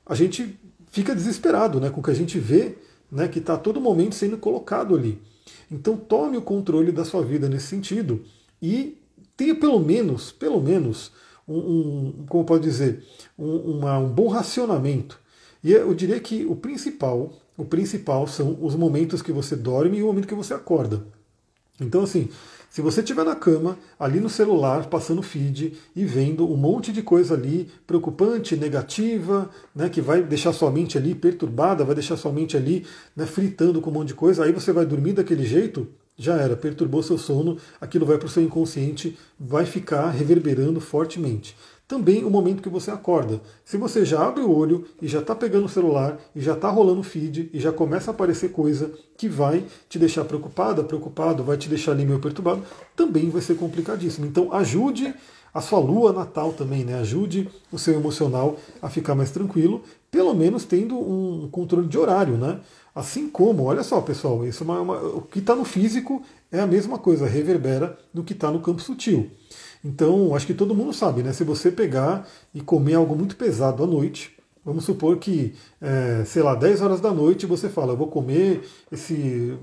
a gente fica desesperado né, com o que a gente vê né, que está a todo momento sendo colocado ali. Então tome o controle da sua vida nesse sentido e tenha pelo menos, pelo menos, um, um como pode dizer, um, uma, um bom racionamento. E eu diria que o principal, o principal são os momentos que você dorme e o momento que você acorda. Então, assim, se você estiver na cama, ali no celular, passando feed e vendo um monte de coisa ali preocupante, negativa, né, que vai deixar sua mente ali perturbada, vai deixar sua mente ali né, fritando com um monte de coisa, aí você vai dormir daquele jeito, já era, perturbou seu sono, aquilo vai para o seu inconsciente, vai ficar reverberando fortemente. Também o momento que você acorda. Se você já abre o olho e já está pegando o celular e já está rolando feed e já começa a aparecer coisa que vai te deixar preocupada, preocupado, vai te deixar ali meio perturbado, também vai ser complicadíssimo. Então ajude a sua lua natal também, né? Ajude o seu emocional a ficar mais tranquilo, pelo menos tendo um controle de horário, né? Assim como, olha só, pessoal, isso é uma, uma, o que está no físico é a mesma coisa, reverbera no que está no campo sutil. Então, acho que todo mundo sabe, né? Se você pegar e comer algo muito pesado à noite, vamos supor que, é, sei lá, 10 horas da noite você fala, eu vou comer esse.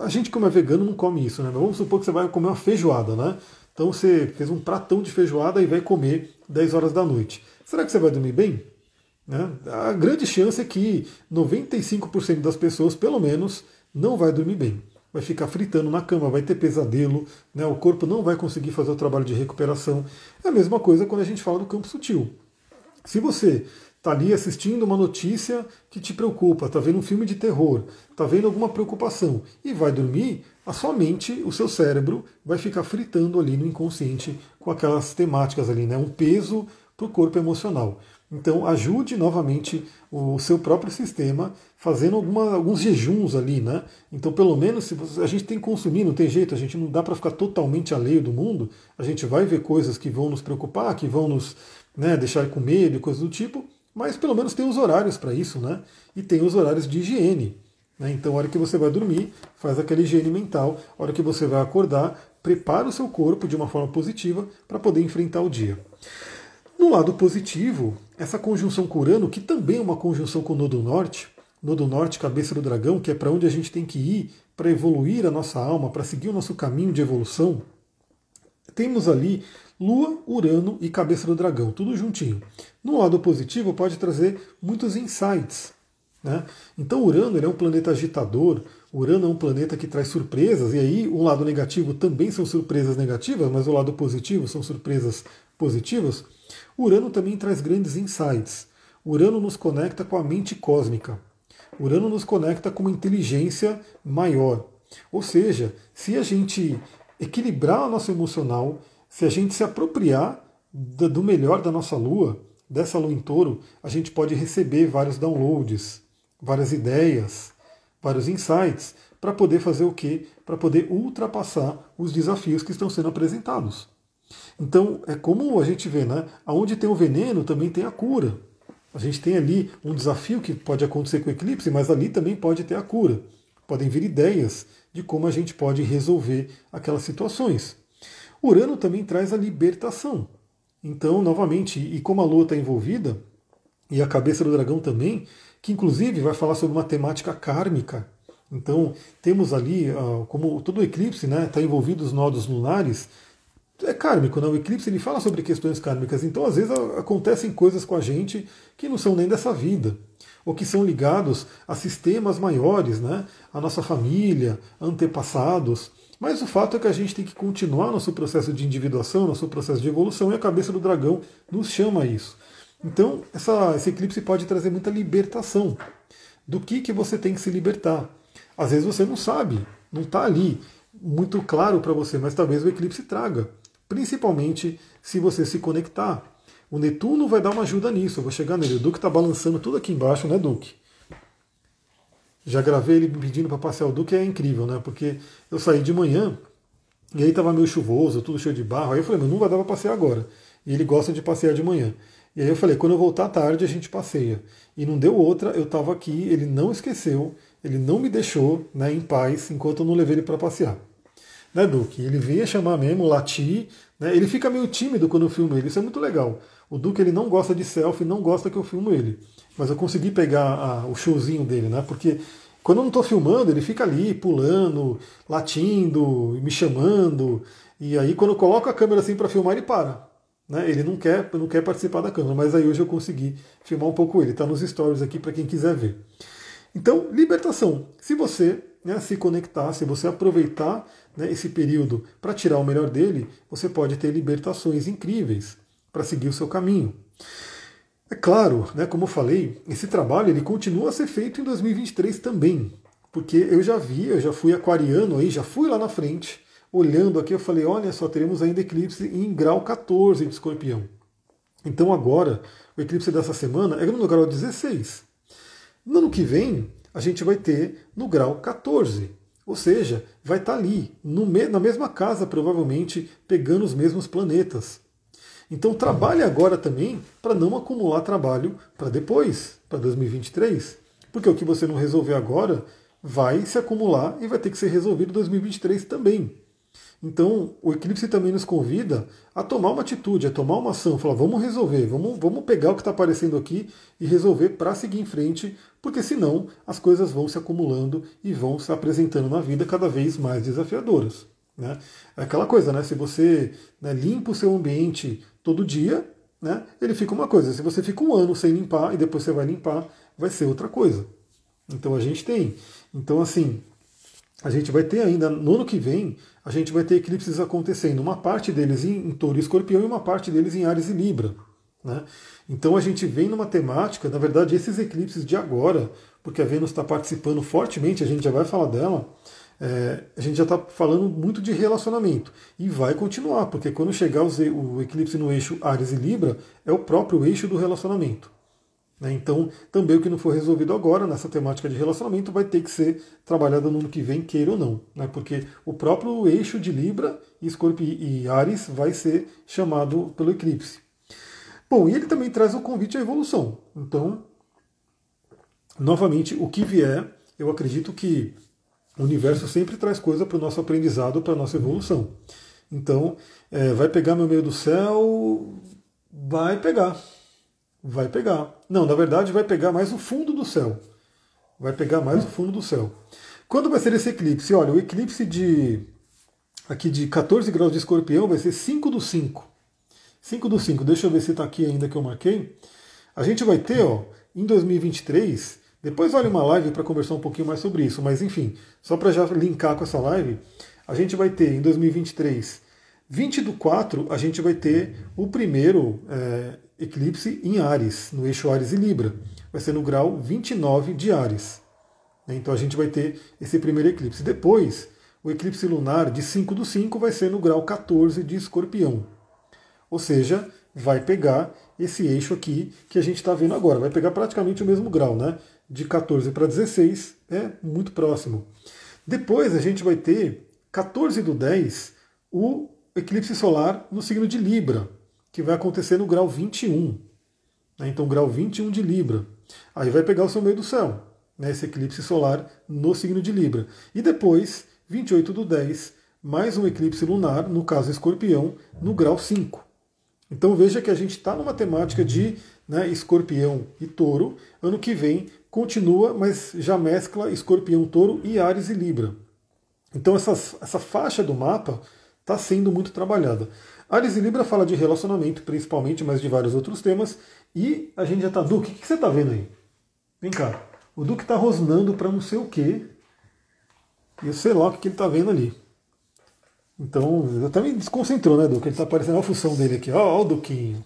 A gente, como é vegano, não come isso, né? Mas vamos supor que você vai comer uma feijoada, né? Então você fez um pratão de feijoada e vai comer 10 horas da noite. Será que você vai dormir bem? Né? A grande chance é que 95% das pessoas, pelo menos, não vai dormir bem. Vai ficar fritando na cama, vai ter pesadelo, né? o corpo não vai conseguir fazer o trabalho de recuperação. É a mesma coisa quando a gente fala do campo sutil. Se você está ali assistindo uma notícia que te preocupa, está vendo um filme de terror, está vendo alguma preocupação e vai dormir, a sua mente, o seu cérebro, vai ficar fritando ali no inconsciente com aquelas temáticas ali, né? Um peso para o corpo emocional. Então ajude novamente o seu próprio sistema fazendo alguma, alguns jejuns ali, né? Então pelo menos se você, a gente tem que consumir, não tem jeito, a gente não dá para ficar totalmente alheio do mundo, a gente vai ver coisas que vão nos preocupar, que vão nos né, deixar com medo e coisas do tipo, mas pelo menos tem os horários para isso, né? E tem os horários de higiene. Né? Então, a hora que você vai dormir, faz aquela higiene mental. A hora que você vai acordar, prepara o seu corpo de uma forma positiva para poder enfrentar o dia. No lado positivo, essa conjunção com Urano, que também é uma conjunção com o Nodo Norte, Nodo Norte, cabeça do dragão, que é para onde a gente tem que ir para evoluir a nossa alma, para seguir o nosso caminho de evolução, temos ali Lua, Urano e Cabeça do Dragão, tudo juntinho. No lado positivo, pode trazer muitos insights. Né? Então, Urano é um planeta agitador, Urano é um planeta que traz surpresas, e aí o lado negativo também são surpresas negativas, mas o lado positivo são surpresas positivas. Urano também traz grandes insights. Urano nos conecta com a mente cósmica. Urano nos conecta com uma inteligência maior. Ou seja, se a gente equilibrar o nosso emocional, se a gente se apropriar do melhor da nossa lua, dessa lua em touro, a gente pode receber vários downloads, várias ideias, vários insights, para poder fazer o quê? Para poder ultrapassar os desafios que estão sendo apresentados. Então, é como a gente vê, né? Onde tem o veneno, também tem a cura. A gente tem ali um desafio que pode acontecer com o eclipse, mas ali também pode ter a cura. Podem vir ideias de como a gente pode resolver aquelas situações. Urano também traz a libertação. Então, novamente, e como a Lua está envolvida, e a cabeça do dragão também, que inclusive vai falar sobre uma temática kármica. Então, temos ali, ah, como todo eclipse está né, tá envolvido os nodos lunares, é kármico, né? o eclipse ele fala sobre questões kármicas, então às vezes acontecem coisas com a gente que não são nem dessa vida, ou que são ligados a sistemas maiores, né? a nossa família, antepassados. Mas o fato é que a gente tem que continuar nosso processo de individuação, nosso processo de evolução, e a cabeça do dragão nos chama a isso. Então, essa, esse eclipse pode trazer muita libertação. Do que, que você tem que se libertar? Às vezes você não sabe, não está ali muito claro para você, mas talvez o eclipse traga. Principalmente se você se conectar. O Netuno vai dar uma ajuda nisso. Eu vou chegar nele. O Duque está balançando tudo aqui embaixo, né, Duque? Já gravei ele pedindo para passear o Duque, é incrível, né? Porque eu saí de manhã e aí estava meio chuvoso, tudo cheio de barro. Aí eu falei, mas não vai dar para passear agora. E ele gosta de passear de manhã. E aí eu falei, quando eu voltar à tarde a gente passeia. E não deu outra, eu estava aqui, ele não esqueceu, ele não me deixou né, em paz enquanto eu não levei ele para passear. Né, Duque? Ele vinha chamar mesmo, latir. Né? Ele fica meio tímido quando eu filmo ele, isso é muito legal. O Duque ele não gosta de selfie, não gosta que eu filmo ele mas eu consegui pegar a, o showzinho dele, né? Porque quando eu não estou filmando, ele fica ali pulando, latindo, me chamando. E aí quando eu coloco a câmera assim para filmar, ele para. Né? Ele não quer, não quer participar da câmera, mas aí hoje eu consegui filmar um pouco ele. Está nos stories aqui para quem quiser ver. Então, libertação. Se você né, se conectar, se você aproveitar né, esse período para tirar o melhor dele, você pode ter libertações incríveis para seguir o seu caminho. É claro, né, como eu falei, esse trabalho ele continua a ser feito em 2023 também, porque eu já vi, eu já fui aquariano aí, já fui lá na frente, olhando aqui, eu falei, olha só, teremos ainda eclipse em grau 14 de escorpião. Então agora, o eclipse dessa semana é no grau 16. No ano que vem, a gente vai ter no grau 14. Ou seja, vai estar ali, no, na mesma casa, provavelmente, pegando os mesmos planetas. Então trabalhe agora também para não acumular trabalho para depois, para 2023. Porque o que você não resolver agora vai se acumular e vai ter que ser resolvido em 2023 também. Então, o eclipse também nos convida a tomar uma atitude, a tomar uma ação, falar, vamos resolver, vamos, vamos pegar o que está aparecendo aqui e resolver para seguir em frente, porque senão as coisas vão se acumulando e vão se apresentando na vida cada vez mais desafiadoras. Né? É aquela coisa, né? Se você né, limpa o seu ambiente todo dia, né, ele fica uma coisa. Se você fica um ano sem limpar e depois você vai limpar, vai ser outra coisa. Então a gente tem. Então, assim, a gente vai ter ainda, no ano que vem, a gente vai ter eclipses acontecendo. Uma parte deles em, em Touro e Escorpião e uma parte deles em Ares e Libra. Né? Então a gente vem numa temática, na verdade, esses eclipses de agora, porque a Vênus está participando fortemente, a gente já vai falar dela, é, a gente já está falando muito de relacionamento. E vai continuar, porque quando chegar o eclipse no eixo Ares e Libra, é o próprio eixo do relacionamento. Né? Então, também o que não for resolvido agora nessa temática de relacionamento vai ter que ser trabalhado no ano que vem, queira ou não. Né? Porque o próprio eixo de Libra, Escorpio e Ares vai ser chamado pelo eclipse. Bom, e ele também traz o convite à evolução. Então, novamente, o que vier, eu acredito que o universo sempre traz coisa para o nosso aprendizado, para a nossa evolução. Então, é, vai pegar meu meio do céu? Vai pegar. Vai pegar. Não, na verdade, vai pegar mais o fundo do céu. Vai pegar mais o fundo do céu. Quando vai ser esse eclipse? Olha, o eclipse de aqui de 14 graus de escorpião vai ser 5 do 5. 5 do 5, deixa eu ver se está aqui ainda que eu marquei. A gente vai ter, ó, em 2023, depois olha uma live para conversar um pouquinho mais sobre isso, mas enfim, só para já linkar com essa live, a gente vai ter em 2023, 20 do 4, a gente vai ter o primeiro é, eclipse em Ares, no eixo Ares e Libra. Vai ser no grau 29 de Ares. Então a gente vai ter esse primeiro eclipse. Depois, o eclipse lunar de 5 do 5 vai ser no grau 14 de Escorpião. Ou seja, vai pegar esse eixo aqui que a gente está vendo agora. Vai pegar praticamente o mesmo grau, né? De 14 para 16 é muito próximo. Depois a gente vai ter 14 do 10 o eclipse solar no signo de Libra, que vai acontecer no grau 21. Né? Então, grau 21 de Libra. Aí vai pegar o seu meio do céu, né? esse eclipse solar no signo de Libra. E depois, 28 do 10, mais um eclipse lunar, no caso escorpião, no grau 5. Então veja que a gente está numa temática de né, escorpião e touro. Ano que vem continua, mas já mescla escorpião, touro e Ares e Libra. Então essa, essa faixa do mapa está sendo muito trabalhada. Ares e Libra fala de relacionamento, principalmente, mas de vários outros temas. E a gente já está. Duque, o que, que você está vendo aí? Vem cá. O Duque está rosnando para não sei o quê. E eu sei lá o que, que ele está vendo ali. Então, até me desconcentrou, né, Duque? Ele está aparecendo a função dele aqui. Ó, ó o Duquinho.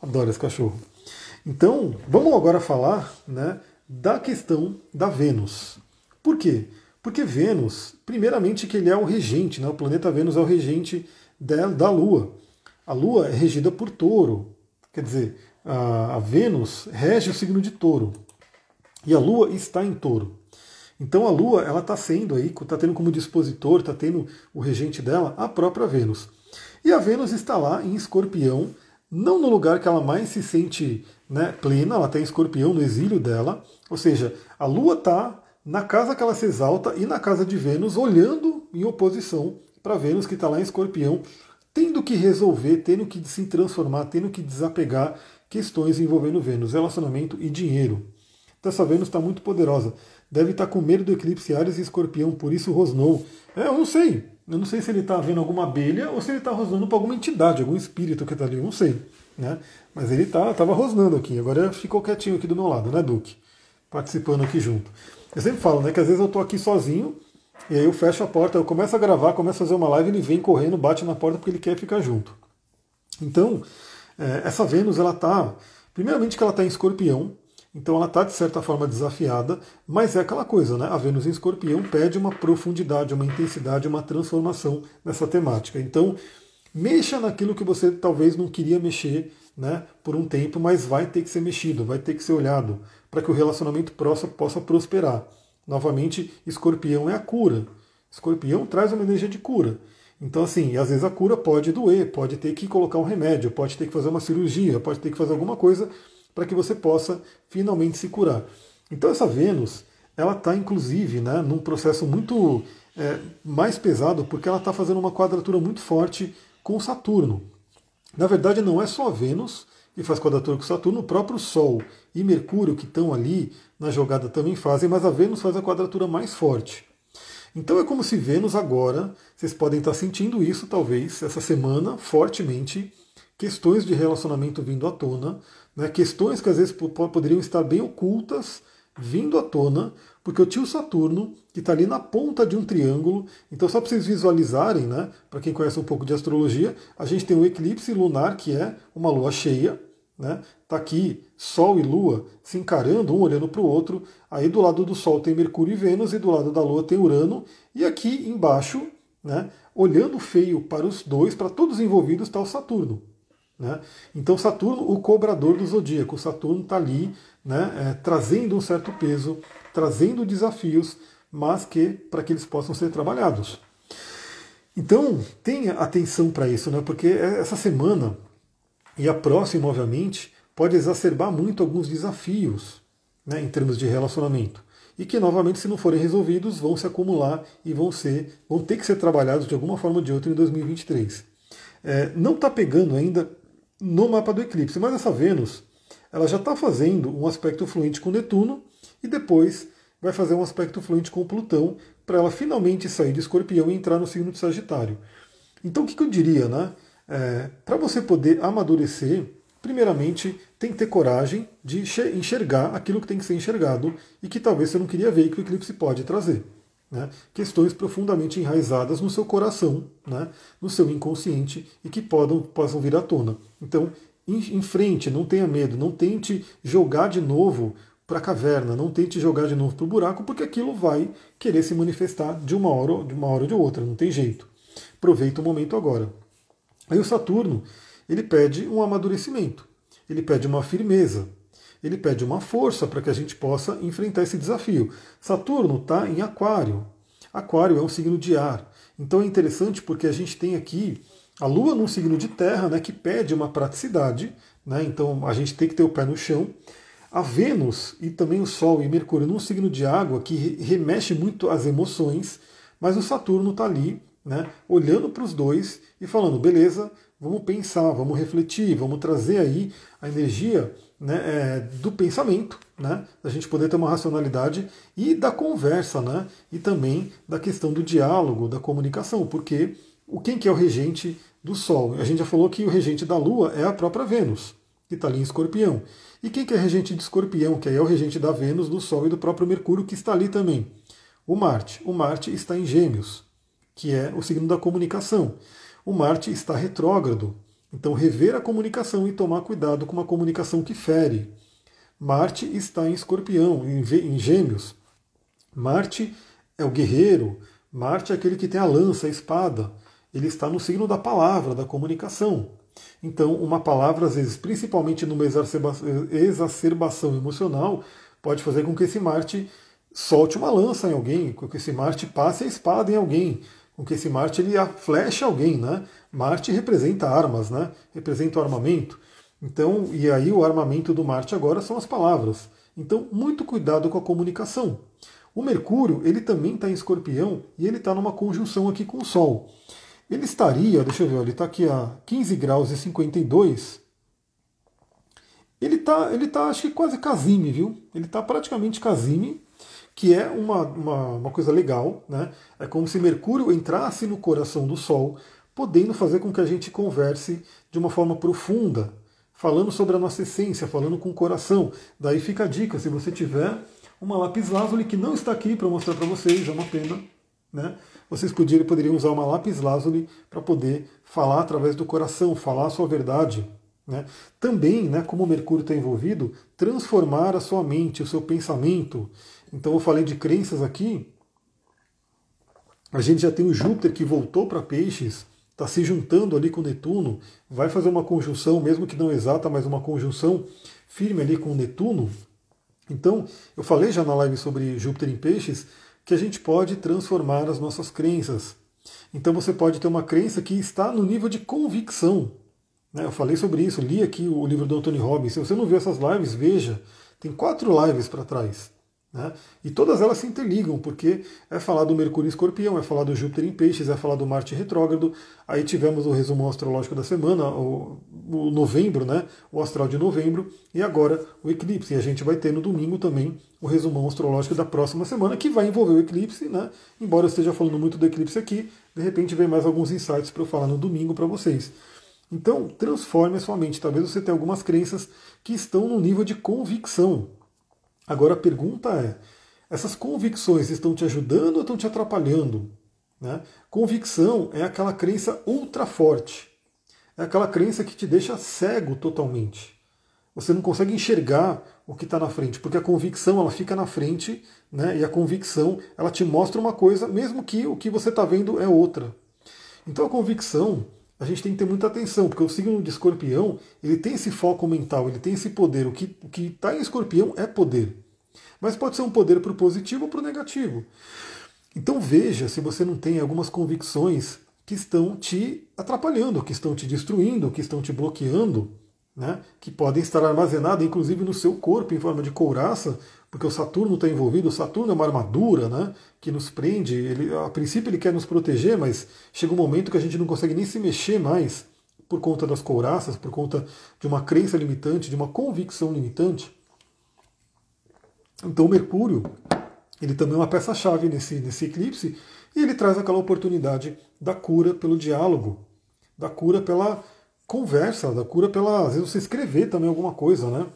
Adoro esse cachorro. Então, vamos agora falar né, da questão da Vênus. Por quê? Porque Vênus, primeiramente, que ele é o regente, né? o planeta Vênus é o regente da, Lua. A Lua é regida por touro. Quer dizer, a, a Vênus rege o signo de touro. E a Lua está em touro. Então a Lua ela está sendo aí, está tendo como dispositor, está tendo o regente dela a própria Vênus. E a Vênus está lá em Escorpião, não no lugar que ela mais se sente né, plena, ela está em Escorpião, no exílio dela. Ou seja, a Lua está na casa que ela se exalta e na casa de Vênus, olhando em oposição para Vênus que está lá em Escorpião, tendo que resolver, tendo que se transformar, tendo que desapegar questões envolvendo Vênus, relacionamento e dinheiro. Então essa Vênus está muito poderosa deve estar com medo do eclipse Ares e Escorpião, por isso rosnou. É, eu não sei. Eu não sei se ele está vendo alguma abelha ou se ele está rosnando para alguma entidade, algum espírito que está ali, eu não sei. Né? Mas ele estava tá, rosnando aqui, agora ficou quietinho aqui do meu lado, né, Duque? Participando aqui junto. Eu sempre falo, né, que às vezes eu estou aqui sozinho, e aí eu fecho a porta, eu começo a gravar, começo a fazer uma live, ele vem correndo, bate na porta porque ele quer ficar junto. Então, é, essa Vênus, ela está. Primeiramente que ela está em escorpião, então ela está, de certa forma, desafiada, mas é aquela coisa, né? A Vênus em escorpião pede uma profundidade, uma intensidade, uma transformação nessa temática. Então, mexa naquilo que você talvez não queria mexer né, por um tempo, mas vai ter que ser mexido, vai ter que ser olhado, para que o relacionamento possa, possa prosperar. Novamente, escorpião é a cura. Escorpião traz uma energia de cura. Então, assim, às vezes a cura pode doer, pode ter que colocar um remédio, pode ter que fazer uma cirurgia, pode ter que fazer alguma coisa para que você possa finalmente se curar. Então essa Vênus, ela está inclusive né, num processo muito é, mais pesado, porque ela está fazendo uma quadratura muito forte com Saturno. Na verdade, não é só a Vênus que faz quadratura com Saturno, o próprio Sol e Mercúrio, que estão ali na jogada, também fazem, mas a Vênus faz a quadratura mais forte. Então é como se Vênus agora, vocês podem estar sentindo isso talvez essa semana fortemente, questões de relacionamento vindo à tona, né, questões que às vezes poderiam estar bem ocultas vindo à tona, porque eu tinha o Saturno, que está ali na ponta de um triângulo. Então, só para vocês visualizarem, né, para quem conhece um pouco de astrologia, a gente tem um eclipse lunar, que é uma lua cheia. Né? Tá aqui Sol e Lua se encarando, um olhando para o outro. Aí do lado do Sol tem Mercúrio e Vênus, e do lado da Lua tem Urano. E aqui embaixo, né, olhando feio para os dois, para todos os envolvidos, está o Saturno. Né? Então, Saturno, o cobrador do zodíaco. Saturno está ali né, é, trazendo um certo peso, trazendo desafios, mas que para que eles possam ser trabalhados. Então, tenha atenção para isso, né, porque essa semana e a próxima, obviamente, pode exacerbar muito alguns desafios né, em termos de relacionamento. E que, novamente, se não forem resolvidos, vão se acumular e vão ser, vão ter que ser trabalhados de alguma forma ou de outra em 2023. É, não está pegando ainda no mapa do eclipse. Mas essa Vênus, ela já está fazendo um aspecto fluente com Netuno e depois vai fazer um aspecto fluente com Plutão para ela finalmente sair de Escorpião e entrar no signo de Sagitário. Então o que, que eu diria, né? É, para você poder amadurecer, primeiramente tem que ter coragem de enxergar aquilo que tem que ser enxergado e que talvez você não queria ver que o eclipse pode trazer né, questões profundamente enraizadas no seu coração, né, no seu inconsciente e que podam, possam vir à tona. Então, em, frente, não tenha medo, não tente jogar de novo para a caverna, não tente jogar de novo para o buraco, porque aquilo vai querer se manifestar de uma hora, de uma hora ou de outra, não tem jeito. Aproveita o momento agora. Aí o Saturno, ele pede um amadurecimento, ele pede uma firmeza, ele pede uma força para que a gente possa enfrentar esse desafio. Saturno está em Aquário. Aquário é um signo de ar. Então é interessante porque a gente tem aqui a Lua num signo de terra, né, que pede uma praticidade, né, então a gente tem que ter o pé no chão. A Vênus e também o Sol e Mercúrio num signo de água que remexe muito as emoções, mas o Saturno está ali, né, olhando para os dois e falando: beleza, vamos pensar, vamos refletir, vamos trazer aí a energia né, é, do pensamento, né, da gente poder ter uma racionalidade e da conversa, né, e também da questão do diálogo, da comunicação, porque o quem que é o regente do Sol? A gente já falou que o regente da Lua é a própria Vênus, que está ali em Escorpião. E quem que é regente de Escorpião, que é o regente da Vênus, do Sol e do próprio Mercúrio, que está ali também? O Marte. O Marte está em Gêmeos, que é o signo da comunicação. O Marte está retrógrado, então, rever a comunicação e tomar cuidado com uma comunicação que fere. Marte está em escorpião, em gêmeos. Marte é o guerreiro, Marte é aquele que tem a lança, a espada. Ele está no signo da palavra, da comunicação. Então, uma palavra, às vezes, principalmente numa exacerbação emocional, pode fazer com que esse Marte solte uma lança em alguém, com que esse Marte passe a espada em alguém, com que esse Marte ele flecha alguém, né? Marte representa armas, né? Representa o armamento. Então, e aí o armamento do Marte agora são as palavras. Então, muito cuidado com a comunicação. O Mercúrio, ele também está em escorpião e ele está numa conjunção aqui com o Sol. Ele estaria, deixa eu ver, ele está aqui a 15 graus e 52. Ele está, ele tá, acho que quase casime, viu? Ele está praticamente casime que é uma, uma, uma, coisa legal, né? É como se Mercúrio entrasse no coração do Sol, podendo fazer com que a gente converse de uma forma profunda, falando sobre a nossa essência, falando com o coração. Daí fica a dica, se você tiver uma lápis lazuli que não está aqui para mostrar para vocês, é uma pena, né? Vocês poderiam, poderiam usar uma lápis lazuli para poder falar através do coração, falar a sua verdade, né? Também, né, como o Mercúrio está envolvido, transformar a sua mente, o seu pensamento. Então eu falei de crenças aqui. A gente já tem o Júpiter que voltou para Peixes, está se juntando ali com Netuno, vai fazer uma conjunção, mesmo que não exata, mas uma conjunção firme ali com Netuno. Então, eu falei já na live sobre Júpiter em Peixes que a gente pode transformar as nossas crenças. Então você pode ter uma crença que está no nível de convicção. Né? Eu falei sobre isso, li aqui o livro do Anthony Robbins. Se você não viu essas lives, veja. Tem quatro lives para trás. Né? E todas elas se interligam, porque é falar do Mercúrio em Escorpião, é falar do Júpiter em Peixes, é falar do Marte retrógrado. Aí tivemos o resumo astrológico da semana, o, o, novembro, né? o astral de novembro, e agora o eclipse. E a gente vai ter no domingo também o resumão astrológico da próxima semana, que vai envolver o eclipse. Né? Embora eu esteja falando muito do eclipse aqui, de repente vem mais alguns insights para eu falar no domingo para vocês. Então, transforme a sua mente. Talvez você tenha algumas crenças que estão no nível de convicção. Agora a pergunta é: essas convicções estão te ajudando ou estão te atrapalhando? Né? Convicção é aquela crença ultra forte. É aquela crença que te deixa cego totalmente. Você não consegue enxergar o que está na frente, porque a convicção ela fica na frente, né? E a convicção ela te mostra uma coisa, mesmo que o que você está vendo é outra. Então a convicção a gente tem que ter muita atenção, porque o signo de escorpião ele tem esse foco mental, ele tem esse poder. O que está em escorpião é poder. Mas pode ser um poder para o positivo ou para o negativo. Então veja se você não tem algumas convicções que estão te atrapalhando, que estão te destruindo, que estão te bloqueando, né? que podem estar armazenadas inclusive no seu corpo em forma de couraça, porque o Saturno está envolvido. O Saturno é uma armadura né? que nos prende. Ele, a princípio ele quer nos proteger, mas chega um momento que a gente não consegue nem se mexer mais por conta das couraças, por conta de uma crença limitante, de uma convicção limitante. Então Mercúrio ele também é uma peça-chave nesse, nesse eclipse e ele traz aquela oportunidade da cura pelo diálogo, da cura pela conversa, da cura pela. Às vezes você escrever também alguma coisa, né?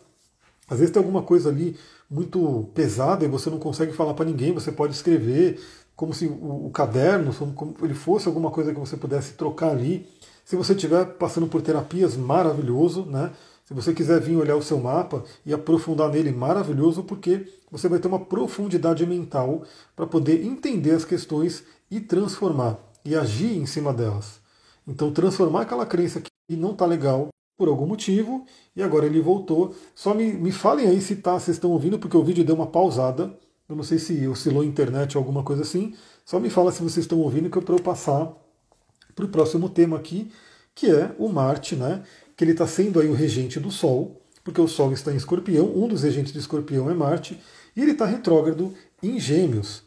Às vezes tem alguma coisa ali muito pesada e você não consegue falar para ninguém, você pode escrever como se o, o caderno, como ele fosse alguma coisa que você pudesse trocar ali. Se você estiver passando por terapias, maravilhoso, né? Se você quiser vir olhar o seu mapa e aprofundar nele, maravilhoso, porque você vai ter uma profundidade mental para poder entender as questões e transformar e agir em cima delas. Então, transformar aquela crença que não está legal por algum motivo e agora ele voltou. Só me, me falem aí se tá, vocês estão ouvindo, porque o vídeo deu uma pausada. Eu não sei se oscilou a internet ou alguma coisa assim. Só me fala se vocês estão ouvindo que eu para eu passar para o próximo tema aqui, que é o Marte, né? que ele está sendo aí o regente do Sol, porque o Sol está em Escorpião, um dos regentes de Escorpião é Marte, e ele está retrógrado em Gêmeos.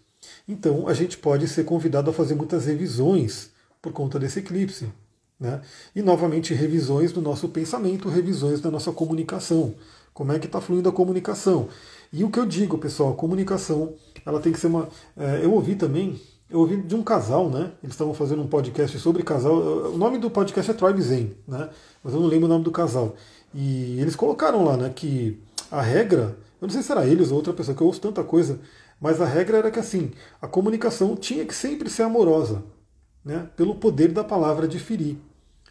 Então a gente pode ser convidado a fazer muitas revisões por conta desse eclipse. Né? E novamente revisões do nosso pensamento, revisões da nossa comunicação. Como é que está fluindo a comunicação? E o que eu digo, pessoal, a comunicação ela tem que ser uma. É, eu ouvi também eu ouvi de um casal, né? Eles estavam fazendo um podcast sobre casal. O nome do podcast é Tribe Zen, né? Mas eu não lembro o nome do casal. E eles colocaram lá, né, que a regra, eu não sei se era eles ou outra pessoa, que eu ouço tanta coisa, mas a regra era que assim, a comunicação tinha que sempre ser amorosa, né? Pelo poder da palavra de ferir.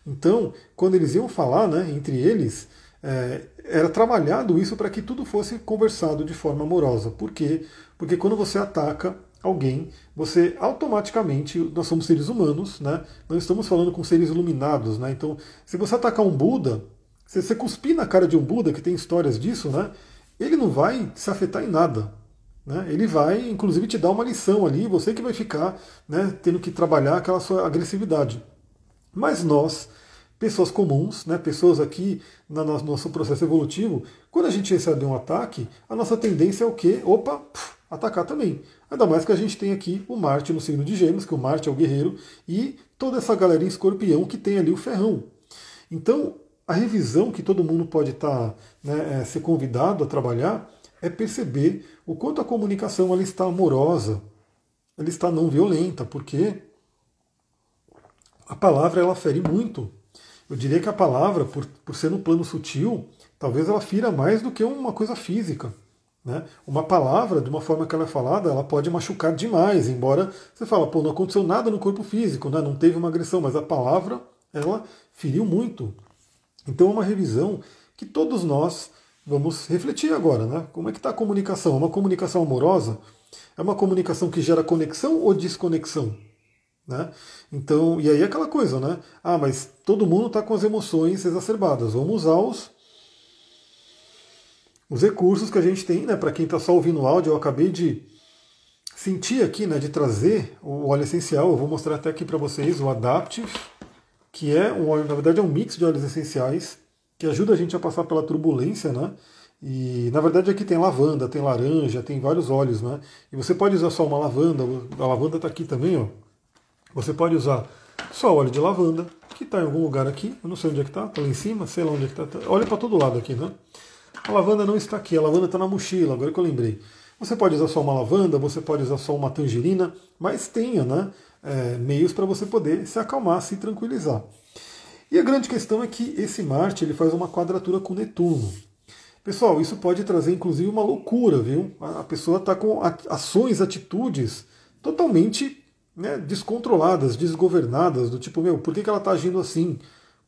Então, quando eles iam falar, né, entre eles, é, era trabalhado isso para que tudo fosse conversado de forma amorosa. Por quê? Porque quando você ataca, alguém, você automaticamente, nós somos seres humanos, né? Não estamos falando com seres iluminados, né? Então, se você atacar um Buda, se você cuspir na cara de um Buda, que tem histórias disso, né? Ele não vai se afetar em nada. Né? Ele vai, inclusive, te dar uma lição ali, você que vai ficar né, tendo que trabalhar aquela sua agressividade. Mas nós, pessoas comuns, né, pessoas aqui no nosso processo evolutivo, quando a gente recebe um ataque, a nossa tendência é o quê? Opa, puf, atacar também. Ainda mais que a gente tem aqui o Marte no signo de Gêmeos, que o Marte é o guerreiro, e toda essa galera em escorpião que tem ali o ferrão. Então, a revisão que todo mundo pode estar, tá, né, é, ser convidado a trabalhar é perceber o quanto a comunicação ela está amorosa, ela está não violenta, porque a palavra ela fere muito. Eu diria que a palavra, por, por ser no plano sutil, talvez ela fira mais do que uma coisa física. Né? Uma palavra, de uma forma que ela é falada, ela pode machucar demais, embora você fala, pô, não aconteceu nada no corpo físico, né? não teve uma agressão, mas a palavra, ela feriu muito. Então é uma revisão que todos nós vamos refletir agora, né? Como é que está a comunicação? É uma comunicação amorosa? É uma comunicação que gera conexão ou desconexão? Né? Então, e aí aquela coisa, né? Ah, mas todo mundo está com as emoções exacerbadas. Vamos usar os os recursos que a gente tem, né, para quem está só ouvindo o áudio, eu acabei de sentir aqui, né, de trazer o óleo essencial. Eu vou mostrar até aqui para vocês o Adaptive, que é um óleo, na verdade é um mix de óleos essenciais que ajuda a gente a passar pela turbulência, né? E na verdade aqui tem lavanda, tem laranja, tem vários óleos, né? E você pode usar só uma lavanda, a lavanda está aqui também, ó. Você pode usar só óleo de lavanda, que está em algum lugar aqui, eu não sei onde é que está, está lá em cima, sei lá onde é que está. Tá. Olha para todo lado aqui, né? A lavanda não está aqui, a lavanda está na mochila, agora que eu lembrei. Você pode usar só uma lavanda, você pode usar só uma tangerina, mas tenha né, é, meios para você poder se acalmar, se tranquilizar. E a grande questão é que esse Marte ele faz uma quadratura com Netuno. Pessoal, isso pode trazer inclusive uma loucura, viu? A pessoa está com ações, atitudes totalmente né, descontroladas, desgovernadas, do tipo, meu, por que, que ela está agindo assim?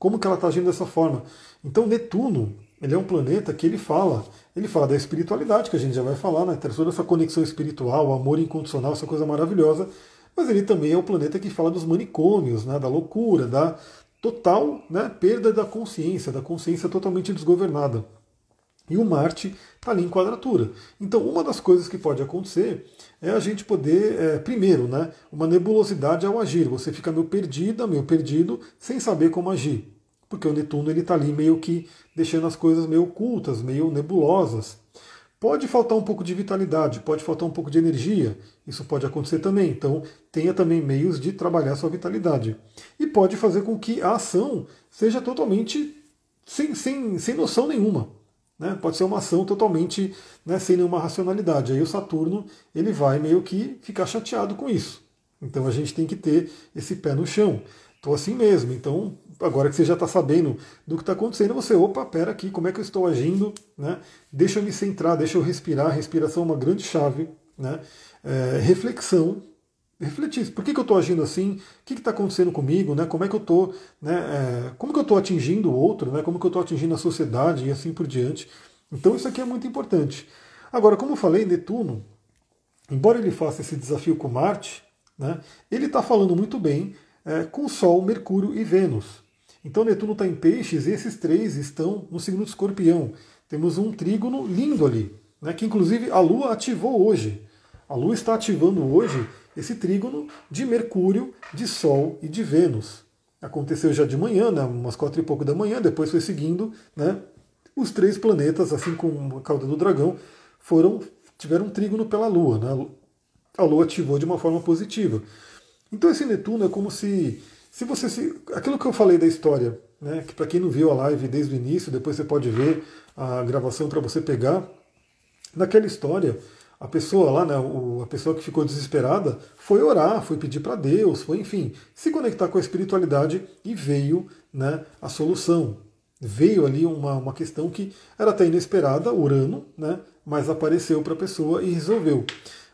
Como que ela está agindo dessa forma? Então Netuno, ele é um planeta que ele fala, ele fala da espiritualidade, que a gente já vai falar, né? Toda essa conexão espiritual, o amor incondicional, essa coisa maravilhosa, mas ele também é o planeta que fala dos manicômios, né? da loucura, da total né, perda da consciência, da consciência totalmente desgovernada. E o Marte está ali em quadratura. Então, uma das coisas que pode acontecer é a gente poder, é, primeiro, né, uma nebulosidade ao agir. Você fica meio perdida, meio perdido, sem saber como agir. Porque o Netuno está ali meio que deixando as coisas meio ocultas, meio nebulosas. Pode faltar um pouco de vitalidade, pode faltar um pouco de energia, isso pode acontecer também. Então, tenha também meios de trabalhar sua vitalidade. E pode fazer com que a ação seja totalmente sem, sem, sem noção nenhuma. Né? Pode ser uma ação totalmente né, sem nenhuma racionalidade. Aí o Saturno ele vai meio que ficar chateado com isso. Então a gente tem que ter esse pé no chão. Estou assim mesmo. Então, agora que você já está sabendo do que está acontecendo, você, opa, pera aqui, como é que eu estou agindo? Né? Deixa eu me centrar, deixa eu respirar. Respiração é uma grande chave. Né? É, reflexão, refletir. Por que, que eu estou agindo assim? O que está acontecendo comigo? Né? Como é que eu estou? Né? É, como que eu estou atingindo o outro? Né? Como que eu estou atingindo a sociedade e assim por diante? Então isso aqui é muito importante. Agora, como eu falei, Netuno, embora ele faça esse desafio com Marte, né, ele está falando muito bem é, com Sol, Mercúrio e Vênus. Então Netuno está em peixes e esses três estão no signo de escorpião. Temos um trígono lindo ali, né, que inclusive a Lua ativou hoje. A Lua está ativando hoje esse trígono de Mercúrio, de Sol e de Vênus. Aconteceu já de manhã, né, umas quatro e pouco da manhã, depois foi seguindo, né, os três planetas, assim como a cauda do dragão, foram tiveram um trígono pela Lua. Né? A Lua ativou de uma forma positiva. Então esse Netuno é como se, se você se, aquilo que eu falei da história, né, que para quem não viu a live desde o início, depois você pode ver a gravação para você pegar. Naquela história, a pessoa lá, né, a pessoa que ficou desesperada, foi orar, foi pedir para Deus, foi, enfim, se conectar com a espiritualidade e veio né, a solução. Veio ali uma, uma questão que era até inesperada, Urano, né, mas apareceu para a pessoa e resolveu.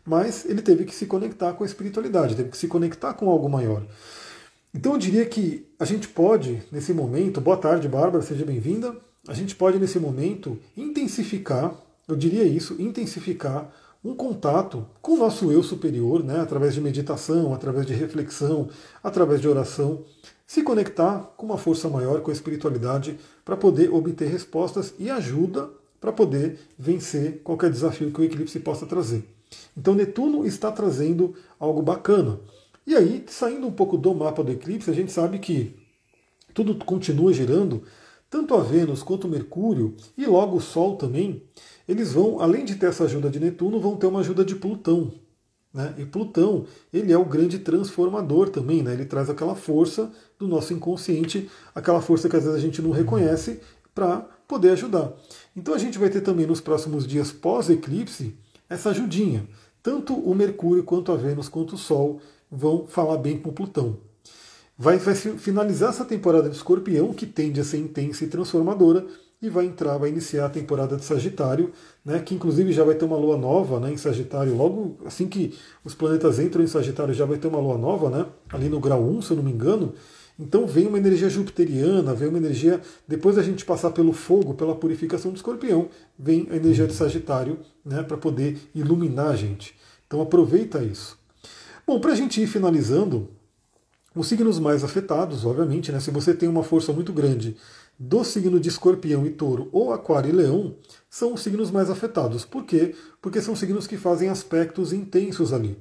Mas ele teve que se conectar com a espiritualidade, teve que se conectar com algo maior. Então eu diria que a gente pode, nesse momento, boa tarde, Bárbara, seja bem-vinda. A gente pode, nesse momento, intensificar, eu diria isso, intensificar um contato com o nosso eu superior, né, através de meditação, através de reflexão, através de oração, se conectar com uma força maior, com a espiritualidade, para poder obter respostas e ajuda para poder vencer qualquer desafio que o eclipse possa trazer. Então Netuno está trazendo algo bacana. E aí, saindo um pouco do mapa do eclipse, a gente sabe que tudo continua girando, tanto a Vênus quanto Mercúrio e logo o Sol também, eles vão, além de ter essa ajuda de Netuno, vão ter uma ajuda de Plutão. Né? E Plutão, ele é o grande transformador também, né? ele traz aquela força do nosso inconsciente, aquela força que às vezes a gente não reconhece, para poder ajudar. Então a gente vai ter também nos próximos dias pós-eclipse essa ajudinha. Tanto o Mercúrio, quanto a Vênus, quanto o Sol vão falar bem com Plutão. Vai, vai finalizar essa temporada de Escorpião, que tende a ser intensa e transformadora, e vai entrar, vai iniciar a temporada de Sagitário, né, que inclusive já vai ter uma lua nova né, em Sagitário, logo assim que os planetas entram em Sagitário já vai ter uma lua nova, né, ali no grau 1, se eu não me engano. Então vem uma energia jupiteriana, vem uma energia, depois da gente passar pelo fogo, pela purificação do escorpião, vem a energia de Sagitário né, para poder iluminar a gente. Então aproveita isso. Bom, para a gente ir finalizando, os signos mais afetados, obviamente, né, se você tem uma força muito grande do signo de escorpião e touro ou aquário e leão são os signos mais afetados. Por quê? Porque são signos que fazem aspectos intensos ali.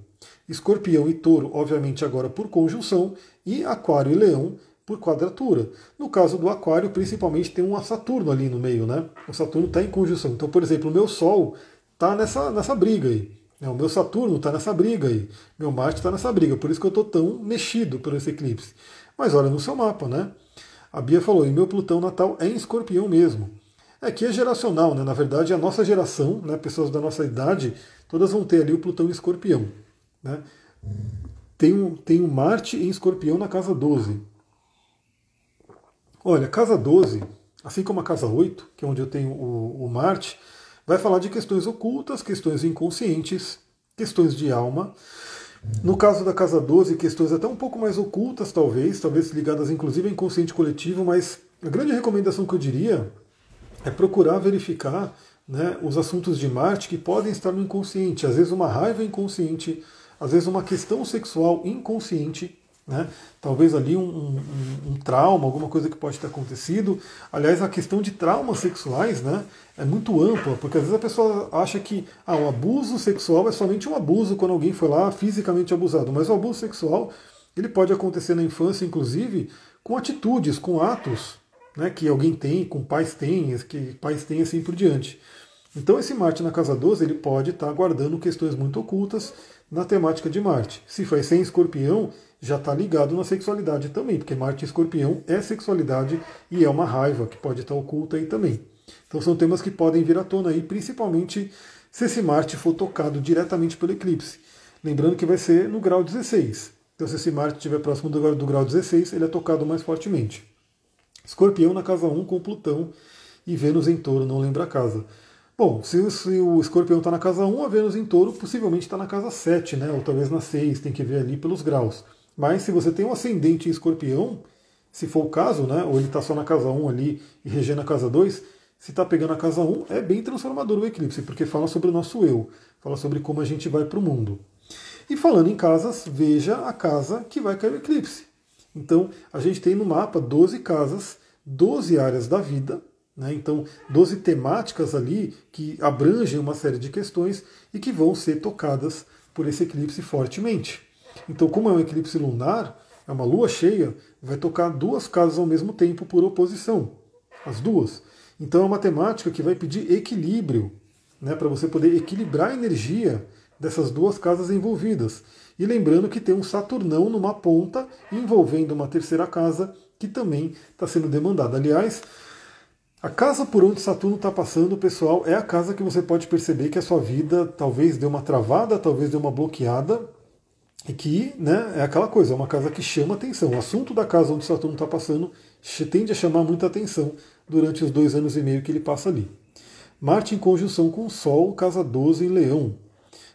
Escorpião e touro, obviamente, agora por conjunção, e aquário e leão por quadratura. No caso do aquário, principalmente tem um Saturno ali no meio, né? O Saturno está em conjunção. Então, por exemplo, o meu Sol está nessa, nessa briga aí. O meu Saturno está nessa briga aí. Meu Marte está nessa briga. Por isso que eu estou tão mexido por esse eclipse. Mas olha no seu mapa, né? A Bia falou, e meu Plutão natal é em escorpião mesmo. É que é geracional, né? Na verdade, a nossa geração, né, pessoas da nossa idade, todas vão ter ali o Plutão em escorpião. Né? Tem, um, tem um Marte em escorpião na casa 12. Olha, casa 12, assim como a casa 8, que é onde eu tenho o, o Marte, vai falar de questões ocultas, questões inconscientes, questões de alma. No caso da casa 12, questões até um pouco mais ocultas, talvez, talvez ligadas inclusive ao inconsciente coletivo, mas a grande recomendação que eu diria é procurar verificar né, os assuntos de Marte que podem estar no inconsciente. Às vezes uma raiva inconsciente, às vezes uma questão sexual inconsciente né? Talvez ali um, um, um, trauma, alguma coisa que pode ter acontecido. Aliás, a questão de traumas sexuais né, é muito ampla, porque às vezes a pessoa acha que ah, o abuso sexual é somente um abuso quando alguém foi lá fisicamente abusado. Mas o abuso sexual ele pode acontecer na infância, inclusive, com atitudes, com atos né, que alguém tem, com pais têm, que pais têm assim por diante. Então esse Marte na casa 12 ele pode estar guardando questões muito ocultas na temática de Marte. Se for sem escorpião, já está ligado na sexualidade também, porque Marte e Escorpião é sexualidade e é uma raiva que pode estar oculta aí também. Então são temas que podem vir à tona aí, principalmente se esse Marte for tocado diretamente pelo eclipse. Lembrando que vai ser no grau 16. Então se esse Marte estiver próximo do grau, do grau 16, ele é tocado mais fortemente. Escorpião na casa 1 com Plutão e Vênus em touro, não lembra a casa. Bom, se, se o escorpião está na casa 1, a Vênus em touro possivelmente está na casa 7, né? ou talvez na 6, tem que ver ali pelos graus. Mas se você tem um ascendente em escorpião, se for o caso, né, ou ele está só na casa 1 ali e regendo a casa 2, se está pegando a casa 1, é bem transformador o eclipse, porque fala sobre o nosso eu, fala sobre como a gente vai para o mundo. E falando em casas, veja a casa que vai cair o eclipse. Então, a gente tem no mapa 12 casas, 12 áreas da vida, né? então 12 temáticas ali que abrangem uma série de questões e que vão ser tocadas por esse eclipse fortemente. Então, como é um eclipse lunar, é uma lua cheia, vai tocar duas casas ao mesmo tempo por oposição. As duas. Então é uma temática que vai pedir equilíbrio, né, para você poder equilibrar a energia dessas duas casas envolvidas. E lembrando que tem um Saturnão numa ponta envolvendo uma terceira casa que também está sendo demandada. Aliás, a casa por onde Saturno está passando, pessoal, é a casa que você pode perceber que a sua vida talvez deu uma travada, talvez deu uma bloqueada, e que né, é aquela coisa, é uma casa que chama atenção. O assunto da casa onde Saturno está passando tende a chamar muita atenção durante os dois anos e meio que ele passa ali. Marte em conjunção com o Sol, casa 12 em Leão.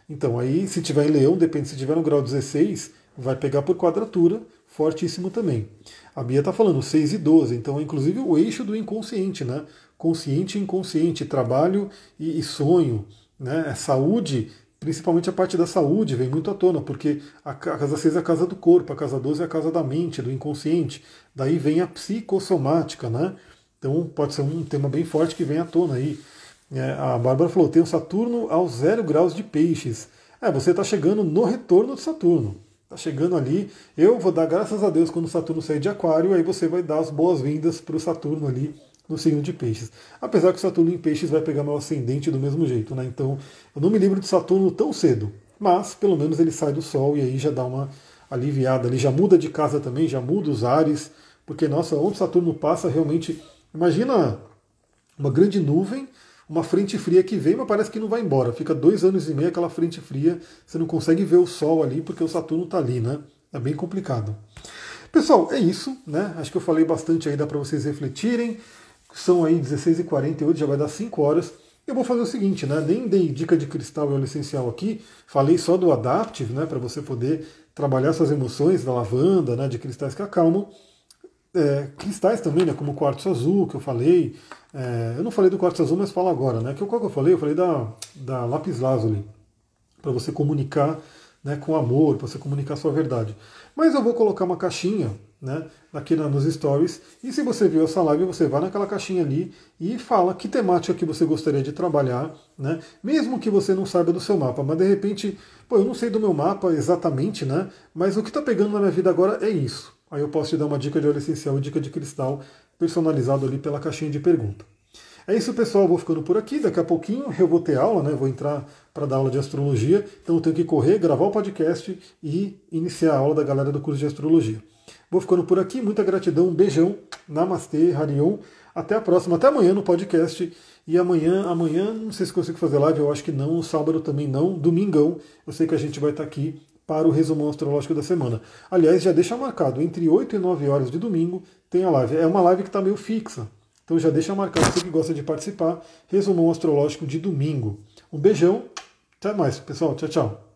Então aí, se tiver em Leão, depende, se tiver no grau 16, vai pegar por quadratura, fortíssimo também. A Bia está falando 6 e 12, então é inclusive o eixo do inconsciente, né? Consciente e inconsciente, trabalho e, e sonho, né? É saúde principalmente a parte da saúde vem muito à tona, porque a casa 6 é a casa do corpo, a casa 12 é a casa da mente, do inconsciente. Daí vem a psicossomática, né? Então pode ser um tema bem forte que vem à tona aí. É, a Bárbara falou: tem o Saturno aos zero graus de peixes. É, você está chegando no retorno de Saturno. Está chegando ali. Eu vou dar graças a Deus quando o Saturno sair de Aquário, aí você vai dar as boas-vindas para o Saturno ali no signo de peixes. Apesar que Saturno em peixes vai pegar meu ascendente do mesmo jeito, né? Então eu não me livro de Saturno tão cedo. Mas pelo menos ele sai do Sol e aí já dá uma aliviada. Ele já muda de casa também, já muda os ares. Porque, nossa, onde Saturno passa realmente. Imagina uma grande nuvem, uma frente fria que vem, mas parece que não vai embora. Fica dois anos e meio aquela frente fria, você não consegue ver o Sol ali porque o Saturno está ali, né? É bem complicado. Pessoal, é isso, né? Acho que eu falei bastante aí, dá para vocês refletirem. São aí 16h48, já vai dar 5 horas. Eu vou fazer o seguinte, né? Nem dei dica de cristal e óleo essencial aqui, falei só do Adaptive, né? Para você poder trabalhar suas emoções da lavanda, né? De cristais que acalmam. É, cristais também, né? Como o quartzo azul que eu falei. É, eu não falei do quartzo azul, mas falo agora, né? Que qual que eu falei? Eu falei da, da lápis lazuli, para você comunicar né, com amor, para você comunicar sua verdade. Mas eu vou colocar uma caixinha né, aqui nos stories. E se você viu essa live, você vai naquela caixinha ali e fala que temática que você gostaria de trabalhar, né? Mesmo que você não saiba do seu mapa, mas de repente, pô, eu não sei do meu mapa exatamente, né? Mas o que está pegando na minha vida agora é isso. Aí eu posso te dar uma dica de óleo essencial e dica de cristal personalizado ali pela caixinha de pergunta. É isso, pessoal. Vou ficando por aqui. Daqui a pouquinho eu vou ter aula, né? Vou entrar para dar aula de astrologia. Então eu tenho que correr, gravar o podcast e iniciar a aula da galera do curso de astrologia. Vou ficando por aqui. Muita gratidão. Um beijão. Namastê, Harion. Até a próxima. Até amanhã no podcast. E amanhã, amanhã, não sei se consigo fazer live, eu acho que não. Sábado também não. Domingão, eu sei que a gente vai estar aqui para o resumão astrológico da semana. Aliás, já deixa marcado, entre 8 e 9 horas de domingo tem a live. É uma live que está meio fixa. Então já deixa marcado, você que gosta de participar, resumão astrológico de domingo. Um beijão, até mais, pessoal. Tchau, tchau.